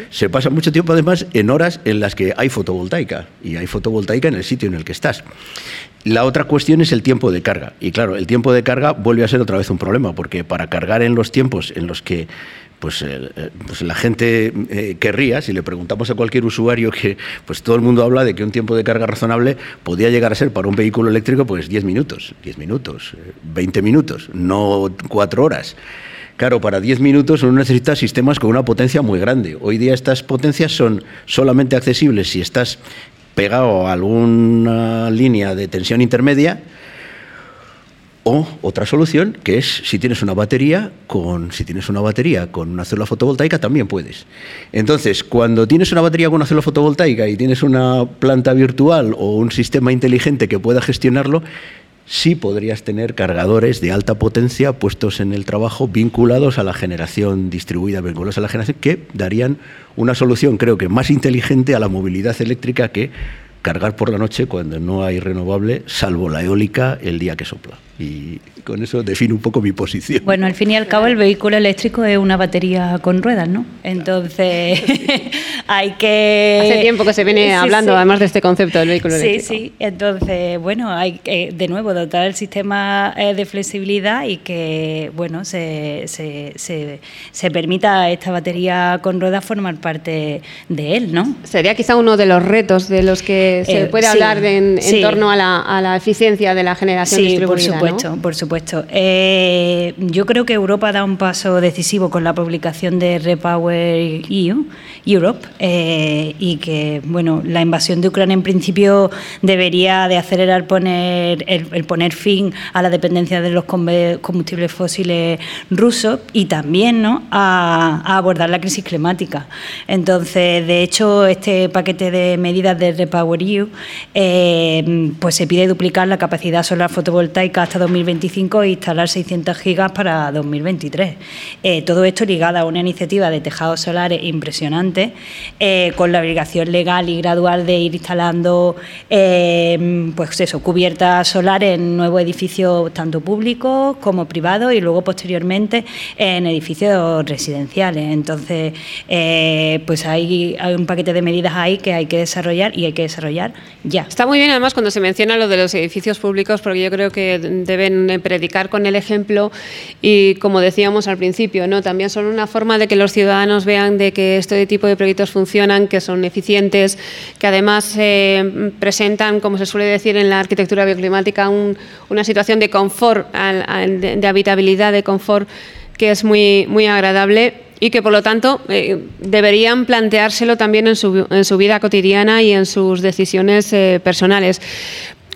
Se pasa mucho tiempo además en horas en las que hay fotovoltaica y hay fotovoltaica en el sitio en el que estás. La otra cuestión es el tiempo de carga. Y claro, el tiempo de carga vuelve a ser otra vez un problema, porque para cargar en los tiempos en los que pues, eh, eh, pues la gente eh, querría, si le preguntamos a cualquier usuario que pues todo el mundo habla de que un tiempo de carga razonable podría llegar a ser para un vehículo eléctrico pues 10 minutos, 10 minutos, 20 minutos, no 4 horas. Claro, para 10 minutos uno necesita sistemas con una potencia muy grande. Hoy día estas potencias son solamente accesibles si estás pegado a alguna línea de tensión intermedia, o otra solución, que es si tienes una batería con si tienes una batería con una célula fotovoltaica también puedes. Entonces, cuando tienes una batería con una célula fotovoltaica y tienes una planta virtual o un sistema inteligente que pueda gestionarlo, sí podrías tener cargadores de alta potencia puestos en el trabajo vinculados a la generación distribuida, vinculados a la generación que darían una solución, creo que más inteligente a la movilidad eléctrica que cargar por la noche cuando no hay renovable, salvo la eólica el día que sopla. Y con eso defino un poco mi posición. Bueno, al fin y al cabo el vehículo eléctrico es una batería con ruedas, ¿no? Entonces <laughs> hay que... Hace tiempo que se viene hablando además de este concepto del vehículo eléctrico. Sí, sí. Entonces, bueno, hay que de nuevo dotar el sistema eh, de flexibilidad y que, bueno, se, se, se, permita a esta batería con ruedas formar parte de él, ¿no? Sería quizá uno de los retos de los que se eh, puede hablar en, torno a la, a la, eficiencia de la generación distribuida, por supuesto, por supuesto. Eh, yo creo que Europa da un paso decisivo con la publicación de Repower EU, Europe, eh, y que bueno, la invasión de Ucrania en principio debería de acelerar poner el, poner fin a la dependencia de los combustibles fósiles rusos y también ¿no? a, abordar la crisis climática. Entonces, de hecho, este paquete de medidas de Repower EU, eh, pues se pide duplicar la capacidad solar fotovoltaica hasta 2025 e instalar 600 gigas para 2023. Eh, todo esto ligado a una iniciativa de tejados solares impresionante, eh, con la obligación legal y gradual de ir instalando eh, pues eso, cubiertas solares en nuevos edificios tanto públicos como privados y luego posteriormente en edificios residenciales. Entonces, pues hay, hay un paquete de medidas ahí que hay que desarrollar y hay que desarrollar ya. Está muy bien además cuando se menciona lo de los edificios públicos porque yo creo que deben eh, predicar con el ejemplo y, como decíamos al principio, también son una forma de que los ciudadanos vean de que este tipo de proyectos funcionan, que son eficientes, que además eh, presentan, como se suele decir en la arquitectura bioclimática, una situación de confort, de, habitabilidad, de confort que es muy, muy agradable y que por lo tanto eh, deberían planteárselo también en su, en su, vida cotidiana y en sus decisiones personales.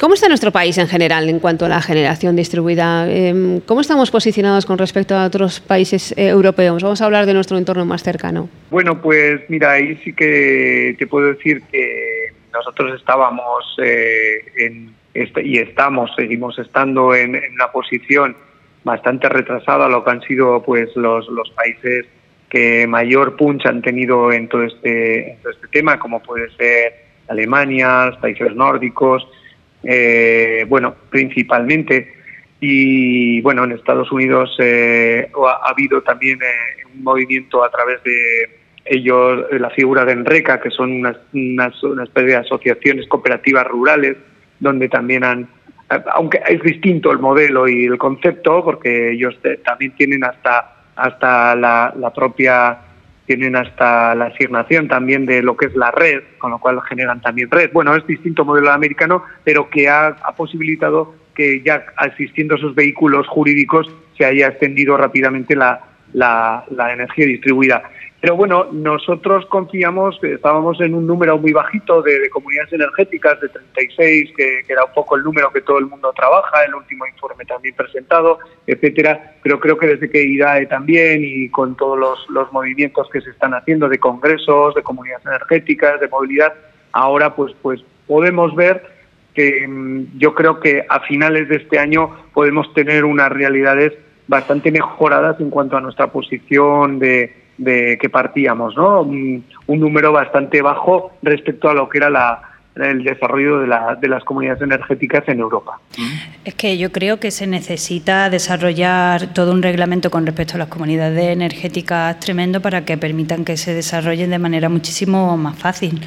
¿Cómo está nuestro país en general en cuanto a la generación distribuida? Em, ¿Cómo estamos posicionados con respecto a otros países eh, europeos? Vamos a hablar de nuestro entorno más cercano. Bueno, pues mira, ahí sí que te puedo decir que nosotros estábamos eh, en y estamos, seguimos estando en, una posición bastante retrasada lo que han sido pues los, los países que mayor punch han tenido en todo este, en todo este tema, como puede ser Alemania, los países nórdicos, eh, bueno, principalmente. Y bueno, en Estados Unidos eh, ha, habido también eh, un movimiento a través de ellos, la figura de ENRECA, que son unas, unas, especie de asociaciones cooperativas rurales, donde también han, aunque es distinto el modelo y el concepto, porque ellos también tienen hasta, hasta la, propia tienen hasta la asignación también de lo que es la red, con lo cual generan también red. Bueno, es distinto modelo americano, pero que ha, posibilitado que ya asistiendo a esos vehículos jurídicos se haya extendido rápidamente la, la, la energía distribuida. Pero bueno, nosotros confiamos, estábamos en un número muy bajito de, comunidades energéticas, de 36, que, era un poco el número que todo el mundo trabaja, el último informe también presentado, etcétera. Pero creo que desde que IDAE también y con todos los, los movimientos que se están haciendo de congresos, de comunidades energéticas, de movilidad, ahora pues, pues podemos ver que mm, yo creo que a finales de este año podemos tener unas realidades bastante mejoradas en cuanto a nuestra posición de, de que partíamos, ¿no? Un, un, número bastante bajo respecto a lo que era la, el desarrollo de, la, de, las comunidades energéticas en Europa. Es que yo creo que se necesita desarrollar todo un reglamento con respecto a las comunidades energéticas tremendo para que permitan que se desarrollen de manera muchísimo más fácil.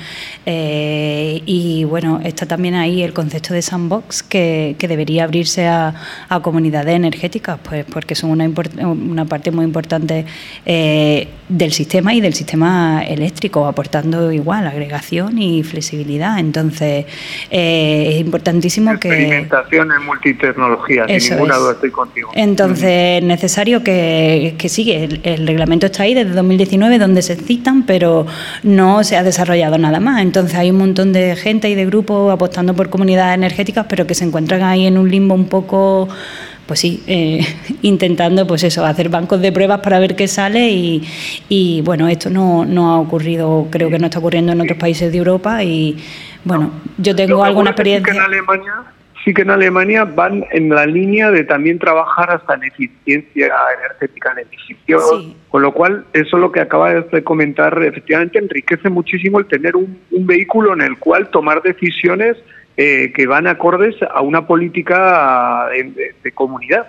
Eh, y bueno, está también ahí el concepto de sandbox que, debería abrirse a, a, comunidades energéticas, pues porque son una, una parte muy importante eh, del sistema y del sistema eléctrico, aportando igual agregación y flexibilidad. Entonces, eh, es importantísimo que... Experimentación en multitecnología, sin ninguna duda estoy contigo. Entonces, es necesario que, que sigue. El, reglamento está ahí desde 2019, donde se citan, pero no se ha desarrollado nada más. Entonces, hay un montón de gente y de grupos apostando por comunidades energéticas, pero que se encuentran ahí en un limbo un poco pues sí, eh, <laughs> intentando pues eso, hacer bancos de pruebas para ver qué sale y, y bueno, esto no, no, ha ocurrido, creo que no está ocurriendo en otros países de Europa y bueno, yo tengo alguna experiencia. Sí que, en Alemania, sí que en Alemania van en la línea de también trabajar hasta en eficiencia energética en edificios, con lo cual eso lo que acaba de comentar efectivamente enriquece muchísimo el tener un, un vehículo en el cual tomar decisiones eh, que van acordes a una política de, comunidad.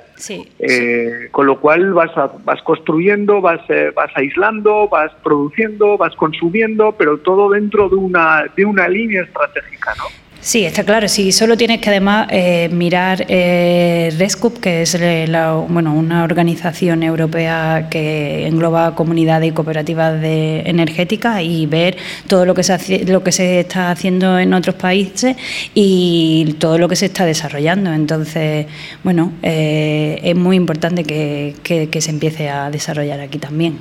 Eh, con lo cual vas, vas construyendo, vas, eh, vas aislando, vas produciendo, vas consumiendo, pero todo dentro de una, de una línea estratégica. ¿no? Sí, está claro. Sí, solo tienes que además eh, mirar eh, Rescup, que es la, bueno, una organización europea que engloba comunidades y cooperativas de energéticas y ver todo lo que se hace, lo que se está haciendo en otros países y todo lo que se está desarrollando. Entonces, bueno, eh, es muy importante que, se empiece a desarrollar aquí también.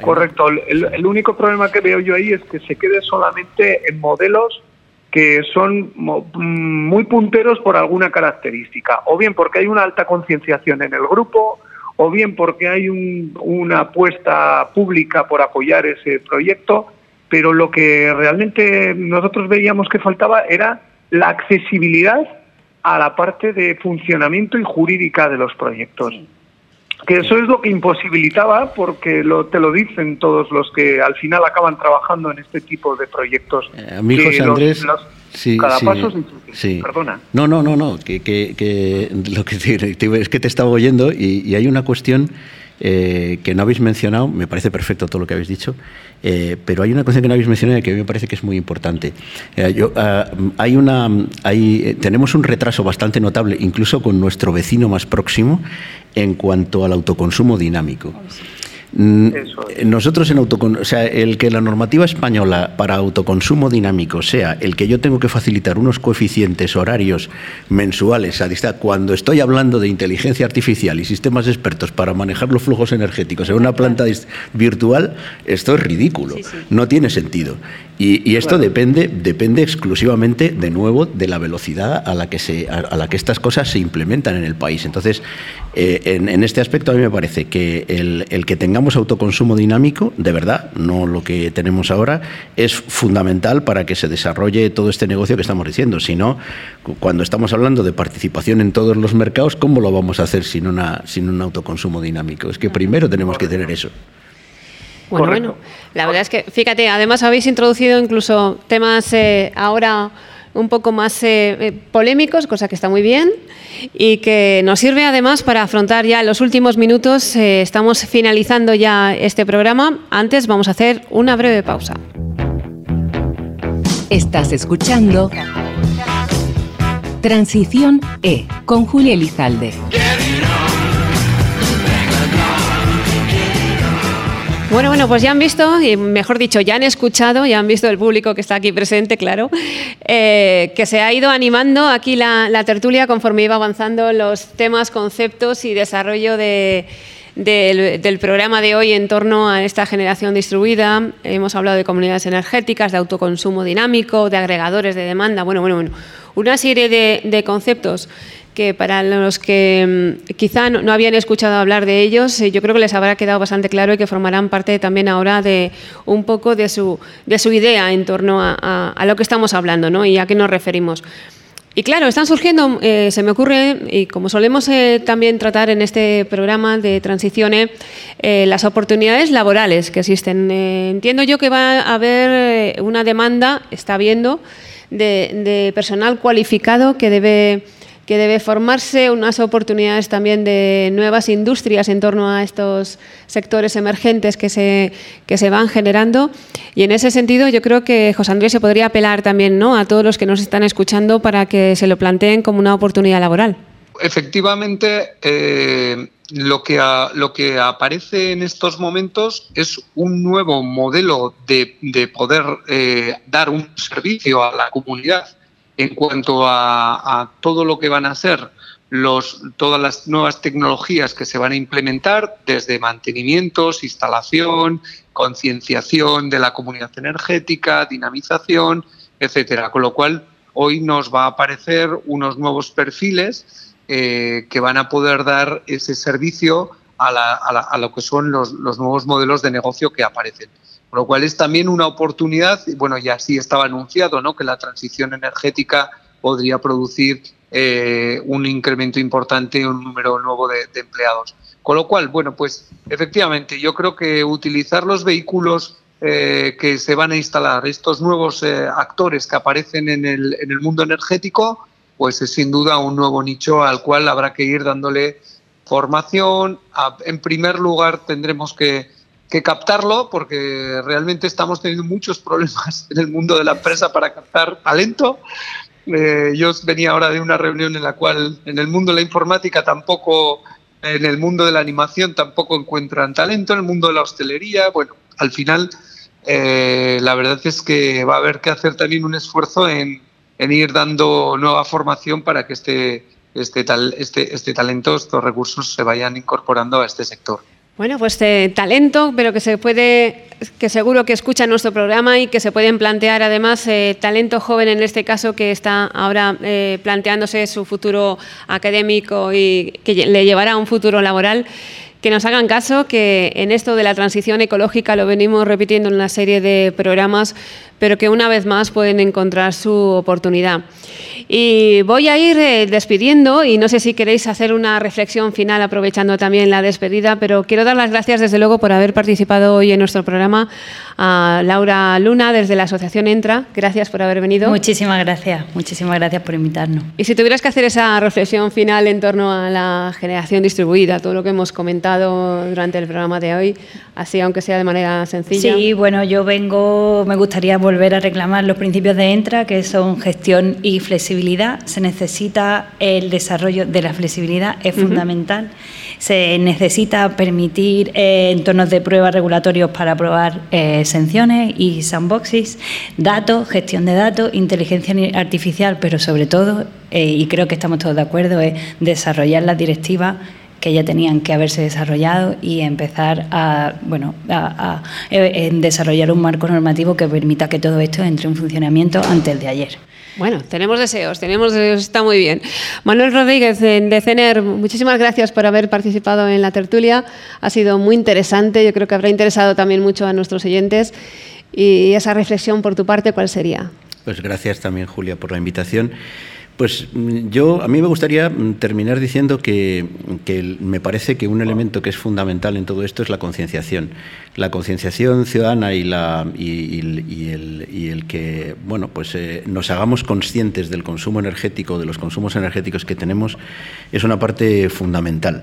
Correcto. el único problema que veo yo ahí es que se quede solamente en modelos que son muy punteros por alguna característica, o bien porque hay una alta concienciación en el grupo, o bien porque hay una apuesta pública por apoyar ese proyecto, pero lo que realmente nosotros veíamos que faltaba era la accesibilidad a la parte de funcionamiento y jurídica de los proyectos que eso es lo que imposibilitaba, porque lo, te lo dicen todos los que al final acaban trabajando en este tipo de proyectos. Eh, mi José Andrés, sí, cada sí, paso sí. Perdona. No, no, no, no, que, que, que lo que te, es que te estaba oyendo y, y hay una cuestión eh, que no habéis mencionado, me parece perfecto todo lo que habéis dicho, eh, pero hay una cuestión que no habéis mencionado y que me parece que es muy importante. Eh, ah, tenemos un retraso bastante notable, incluso con nuestro vecino más próximo, en cuanto al autoconsumo dinámico. Nosotros en autoconsumo, o sea, el que la normativa española para autoconsumo dinámico sea el que yo tengo que facilitar unos coeficientes horarios mensuales a distancia, cuando estoy hablando de inteligencia artificial y sistemas expertos para manejar los flujos energéticos en una planta virtual, esto es ridículo, no tiene sentido. Y, esto depende, depende exclusivamente, de nuevo, de la velocidad a la que, se, a, la que estas cosas se implementan en el país. Entonces, eh, en, este aspecto a mí me parece que el, el, que tengamos autoconsumo dinámico, de verdad, no lo que tenemos ahora, es fundamental para que se desarrolle todo este negocio que estamos diciendo. Si no, cuando estamos hablando de participación en todos los mercados, ¿cómo lo vamos a hacer sin, una, sin un autoconsumo dinámico? Es que primero tenemos que tener eso. Bueno, bueno, la verdad es que, fíjate, además habéis introducido incluso temas eh, ahora un poco más eh, eh, polémicos, cosa que está muy bien y que nos sirve además para afrontar ya los últimos minutos. estamos finalizando ya este programa. Antes vamos a hacer una breve pausa. Estás escuchando Transición E con Julia Elizalde. Bueno, bueno, pues ya han visto, y mejor dicho, ya han escuchado, ya han visto el público que está aquí presente, claro, eh, que se ha ido animando aquí la, tertulia conforme iba avanzando los temas, conceptos y desarrollo del, del, programa de hoy en torno a esta generación distribuida. Hemos hablado de comunidades energéticas, de autoconsumo dinámico, de agregadores de demanda, bueno, bueno, bueno, una serie de, de conceptos que para los que mm, quizá no, habían escuchado hablar de ellos, eh, yo creo que les habrá quedado bastante claro y que formarán parte también ahora de un poco de su, de su idea en torno a, lo que estamos hablando ¿no? y a qué nos referimos. Y claro, están surgiendo, eh, se me ocurre, y como solemos eh, también tratar en este programa de transiciones, las oportunidades laborales que existen. entiendo yo que va a haber una demanda, está habiendo, de personal cualificado que debe que debe formarse, unas oportunidades también de nuevas industrias en torno a estos sectores emergentes que se, que se van generando. Y en ese sentido yo creo que José Andrés se podría apelar también ¿no? a todos los que nos están escuchando para que se lo planteen como una oportunidad laboral. Efectivamente, eh, lo, que lo que aparece en estos momentos es un nuevo modelo de, de poder eh, dar un servicio a la comunidad en cuanto a, todo lo que van a ser los, todas las nuevas tecnologías que se van a implementar, desde mantenimientos, instalación, concienciación de la comunidad energética, dinamización, etcétera. Con lo cual, hoy nos va a aparecer unos nuevos perfiles eh, que van a poder dar ese servicio a, lo que son los nuevos modelos de negocio que aparecen lo cual es también una oportunidad, bueno, ya sí estaba anunciado, ¿no? Que la transición energética podría producir eh, un incremento importante, un número nuevo de, empleados. Con lo cual, bueno, pues efectivamente, yo creo que utilizar los vehículos eh, que se van a instalar, estos nuevos eh, actores que aparecen en el, en el mundo energético, pues es sin duda un nuevo nicho al cual habrá que ir dándole formación. En primer lugar, tendremos que que captarlo porque realmente estamos teniendo muchos problemas <laughs> en el mundo de la empresa para captar talento. Eh, yo venía ahora de una reunión en la cual en el mundo de la informática tampoco, en el mundo de la animación tampoco encuentran talento, en el mundo de la hostelería, bueno, al final eh, la verdad es que va a haber que hacer también un esfuerzo en, en ir dando nueva formación para que este, este, tal, este, este talento, estos recursos se vayan incorporando a este sector. Bueno, pues eh, talento, pero que se puede, que seguro que escucha nuestro programa y que se pueden plantear además eh, talento joven en este caso que está ahora eh, planteándose su futuro académico y que le llevará a un futuro laboral. Que nos hagan caso, que en esto de la transición ecológica lo venimos repitiendo en una serie de programas, pero que una vez más pueden encontrar su oportunidad. Y voy a ir eh, despidiendo y no sé si queréis hacer una reflexión final aprovechando también la despedida, pero quiero dar las gracias desde luego por haber participado hoy en nuestro programa a Laura Luna desde la Asociación Entra. Gracias por haber venido. Muchísimas gracias, muchísimas gracias por invitarnos. Y si tuvieras que hacer esa reflexión final en torno a la generación distribuida, todo lo que hemos comentado durante el programa de hoy, así aunque sea de manera sencilla. Sí, bueno, yo vengo, me gustaría volver a reclamar los principios de Entra, que son gestión y flexibilidad. Se necesita el desarrollo de la flexibilidad, es fundamental. Se necesita permitir eh, entornos de prueba regulatorios para aprobar eh, exenciones y sandboxes, datos, gestión de datos, inteligencia artificial, pero sobre todo, eh, y creo que estamos todos de acuerdo, es desarrollar las directivas que ya tenían que haberse desarrollado y empezar a, bueno, a, desarrollar un marco normativo que permita que todo esto entre en funcionamiento antes de ayer. Bueno, tenemos deseos, tenemos deseos, está muy bien. Manuel Rodríguez de CENER, muchísimas gracias por haber participado en la tertulia. Ha sido muy interesante, yo creo que habrá interesado también mucho a nuestros oyentes. Y esa reflexión por tu parte, ¿cuál sería? Pues gracias también, Julia, por la invitación. Pues mm, yo, a mí me gustaría mm, terminar diciendo que, me parece que un elemento que es fundamental en todo esto es la concienciación. La concienciación ciudadana y, la, y, el, que bueno, pues, eh, nos hagamos conscientes del consumo energético, de los consumos energéticos que tenemos, es una parte fundamental.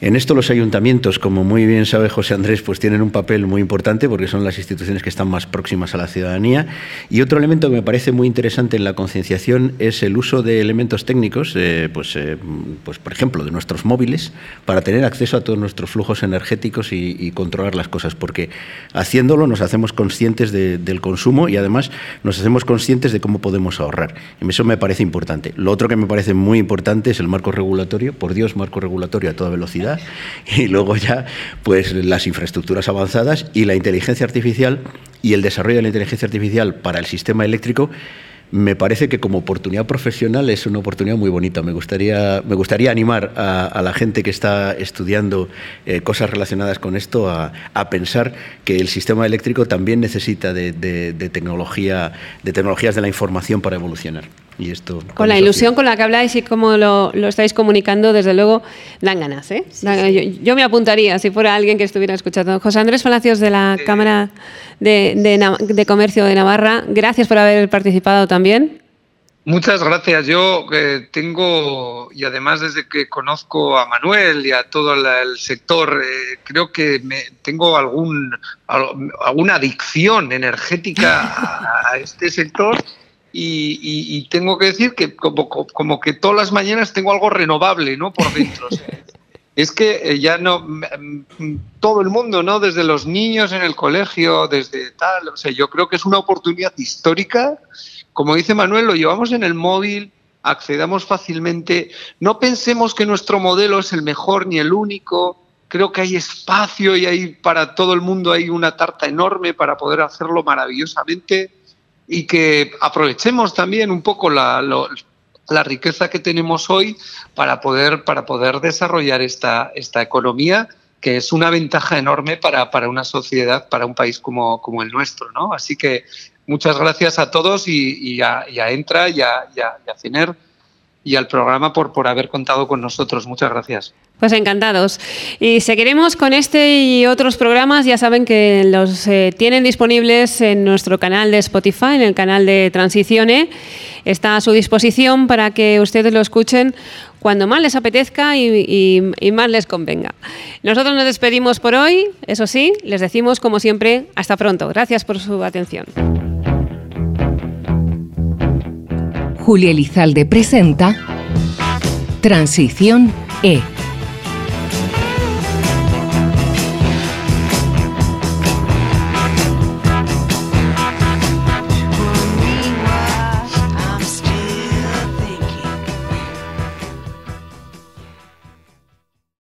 En esto los ayuntamientos, como muy bien sabe José Andrés, pues tienen un papel muy importante porque son las instituciones que están más próximas a la ciudadanía. Y otro elemento que me parece muy interesante en la concienciación es el uso de elementos técnicos, eh, pues, eh, pues por ejemplo, de nuestros móviles, para tener acceso a todos nuestros flujos energéticos y, controlar las cosas, porque haciéndolo nos hacemos conscientes del consumo y además nos hacemos conscientes de cómo podemos ahorrar. Y eso me parece importante. Lo otro que me parece muy importante es el marco regulatorio. Por Dios, marco regulatorio a toda velocidad y luego ya pues las infraestructuras avanzadas y la inteligencia artificial y el desarrollo de la inteligencia artificial para el sistema eléctrico me parece que como oportunidad profesional es una oportunidad muy bonita. Me gustaría, me gustaría animar a, la gente que está estudiando eh, cosas relacionadas con esto a, pensar que el sistema eléctrico también necesita de, tecnología, de tecnologías de la información para evolucionar. Y esto, con, la ilusión con la que habláis y cómo lo, estáis comunicando, desde luego, dan ganas. ¿eh? Yo, me apuntaría si fuera alguien que estuviera escuchando. José Andrés Palacios de la Cámara de, Comercio de Navarra, gracias por haber participado también. Muchas gracias. Yo eh, tengo, y además desde que conozco a Manuel y a todo el sector, eh, creo que me, tengo algún, alguna adicción energética a, este sector y, tengo que decir que como, que todas las mañanas tengo algo renovable ¿no? por dentro es que eh, ya no mm, todo el mundo, ¿no? Desde los niños en el colegio, desde tal, o sea, yo creo que es una oportunidad histórica. Como dice Manuel, lo llevamos en el móvil, accedamos fácilmente. No pensemos que nuestro modelo es el mejor ni el único. Creo que hay espacio y hay para todo el mundo hay una tarta enorme para poder hacerlo maravillosamente y que aprovechemos también un poco la, la riqueza que tenemos hoy para poder, para poder desarrollar esta, esta economía que es una ventaja enorme para, para una sociedad, para un país como, como, el nuestro. ¿no? Así que muchas gracias a todos y, a, Entra y a, y a, CINER y al programa por, por haber contado con nosotros. Muchas gracias. Pues encantados. Y seguiremos con este y otros programas. Ya saben que los eh, tienen disponibles en nuestro canal de Spotify, en el canal de Transicione. Está a su disposición para que ustedes lo escuchen cuando más les apetezca y, y más les convenga. Nosotros nos despedimos por hoy. Eso sí, les decimos como siempre, hasta pronto. Gracias por su atención. Julia Elizalde presenta Transición E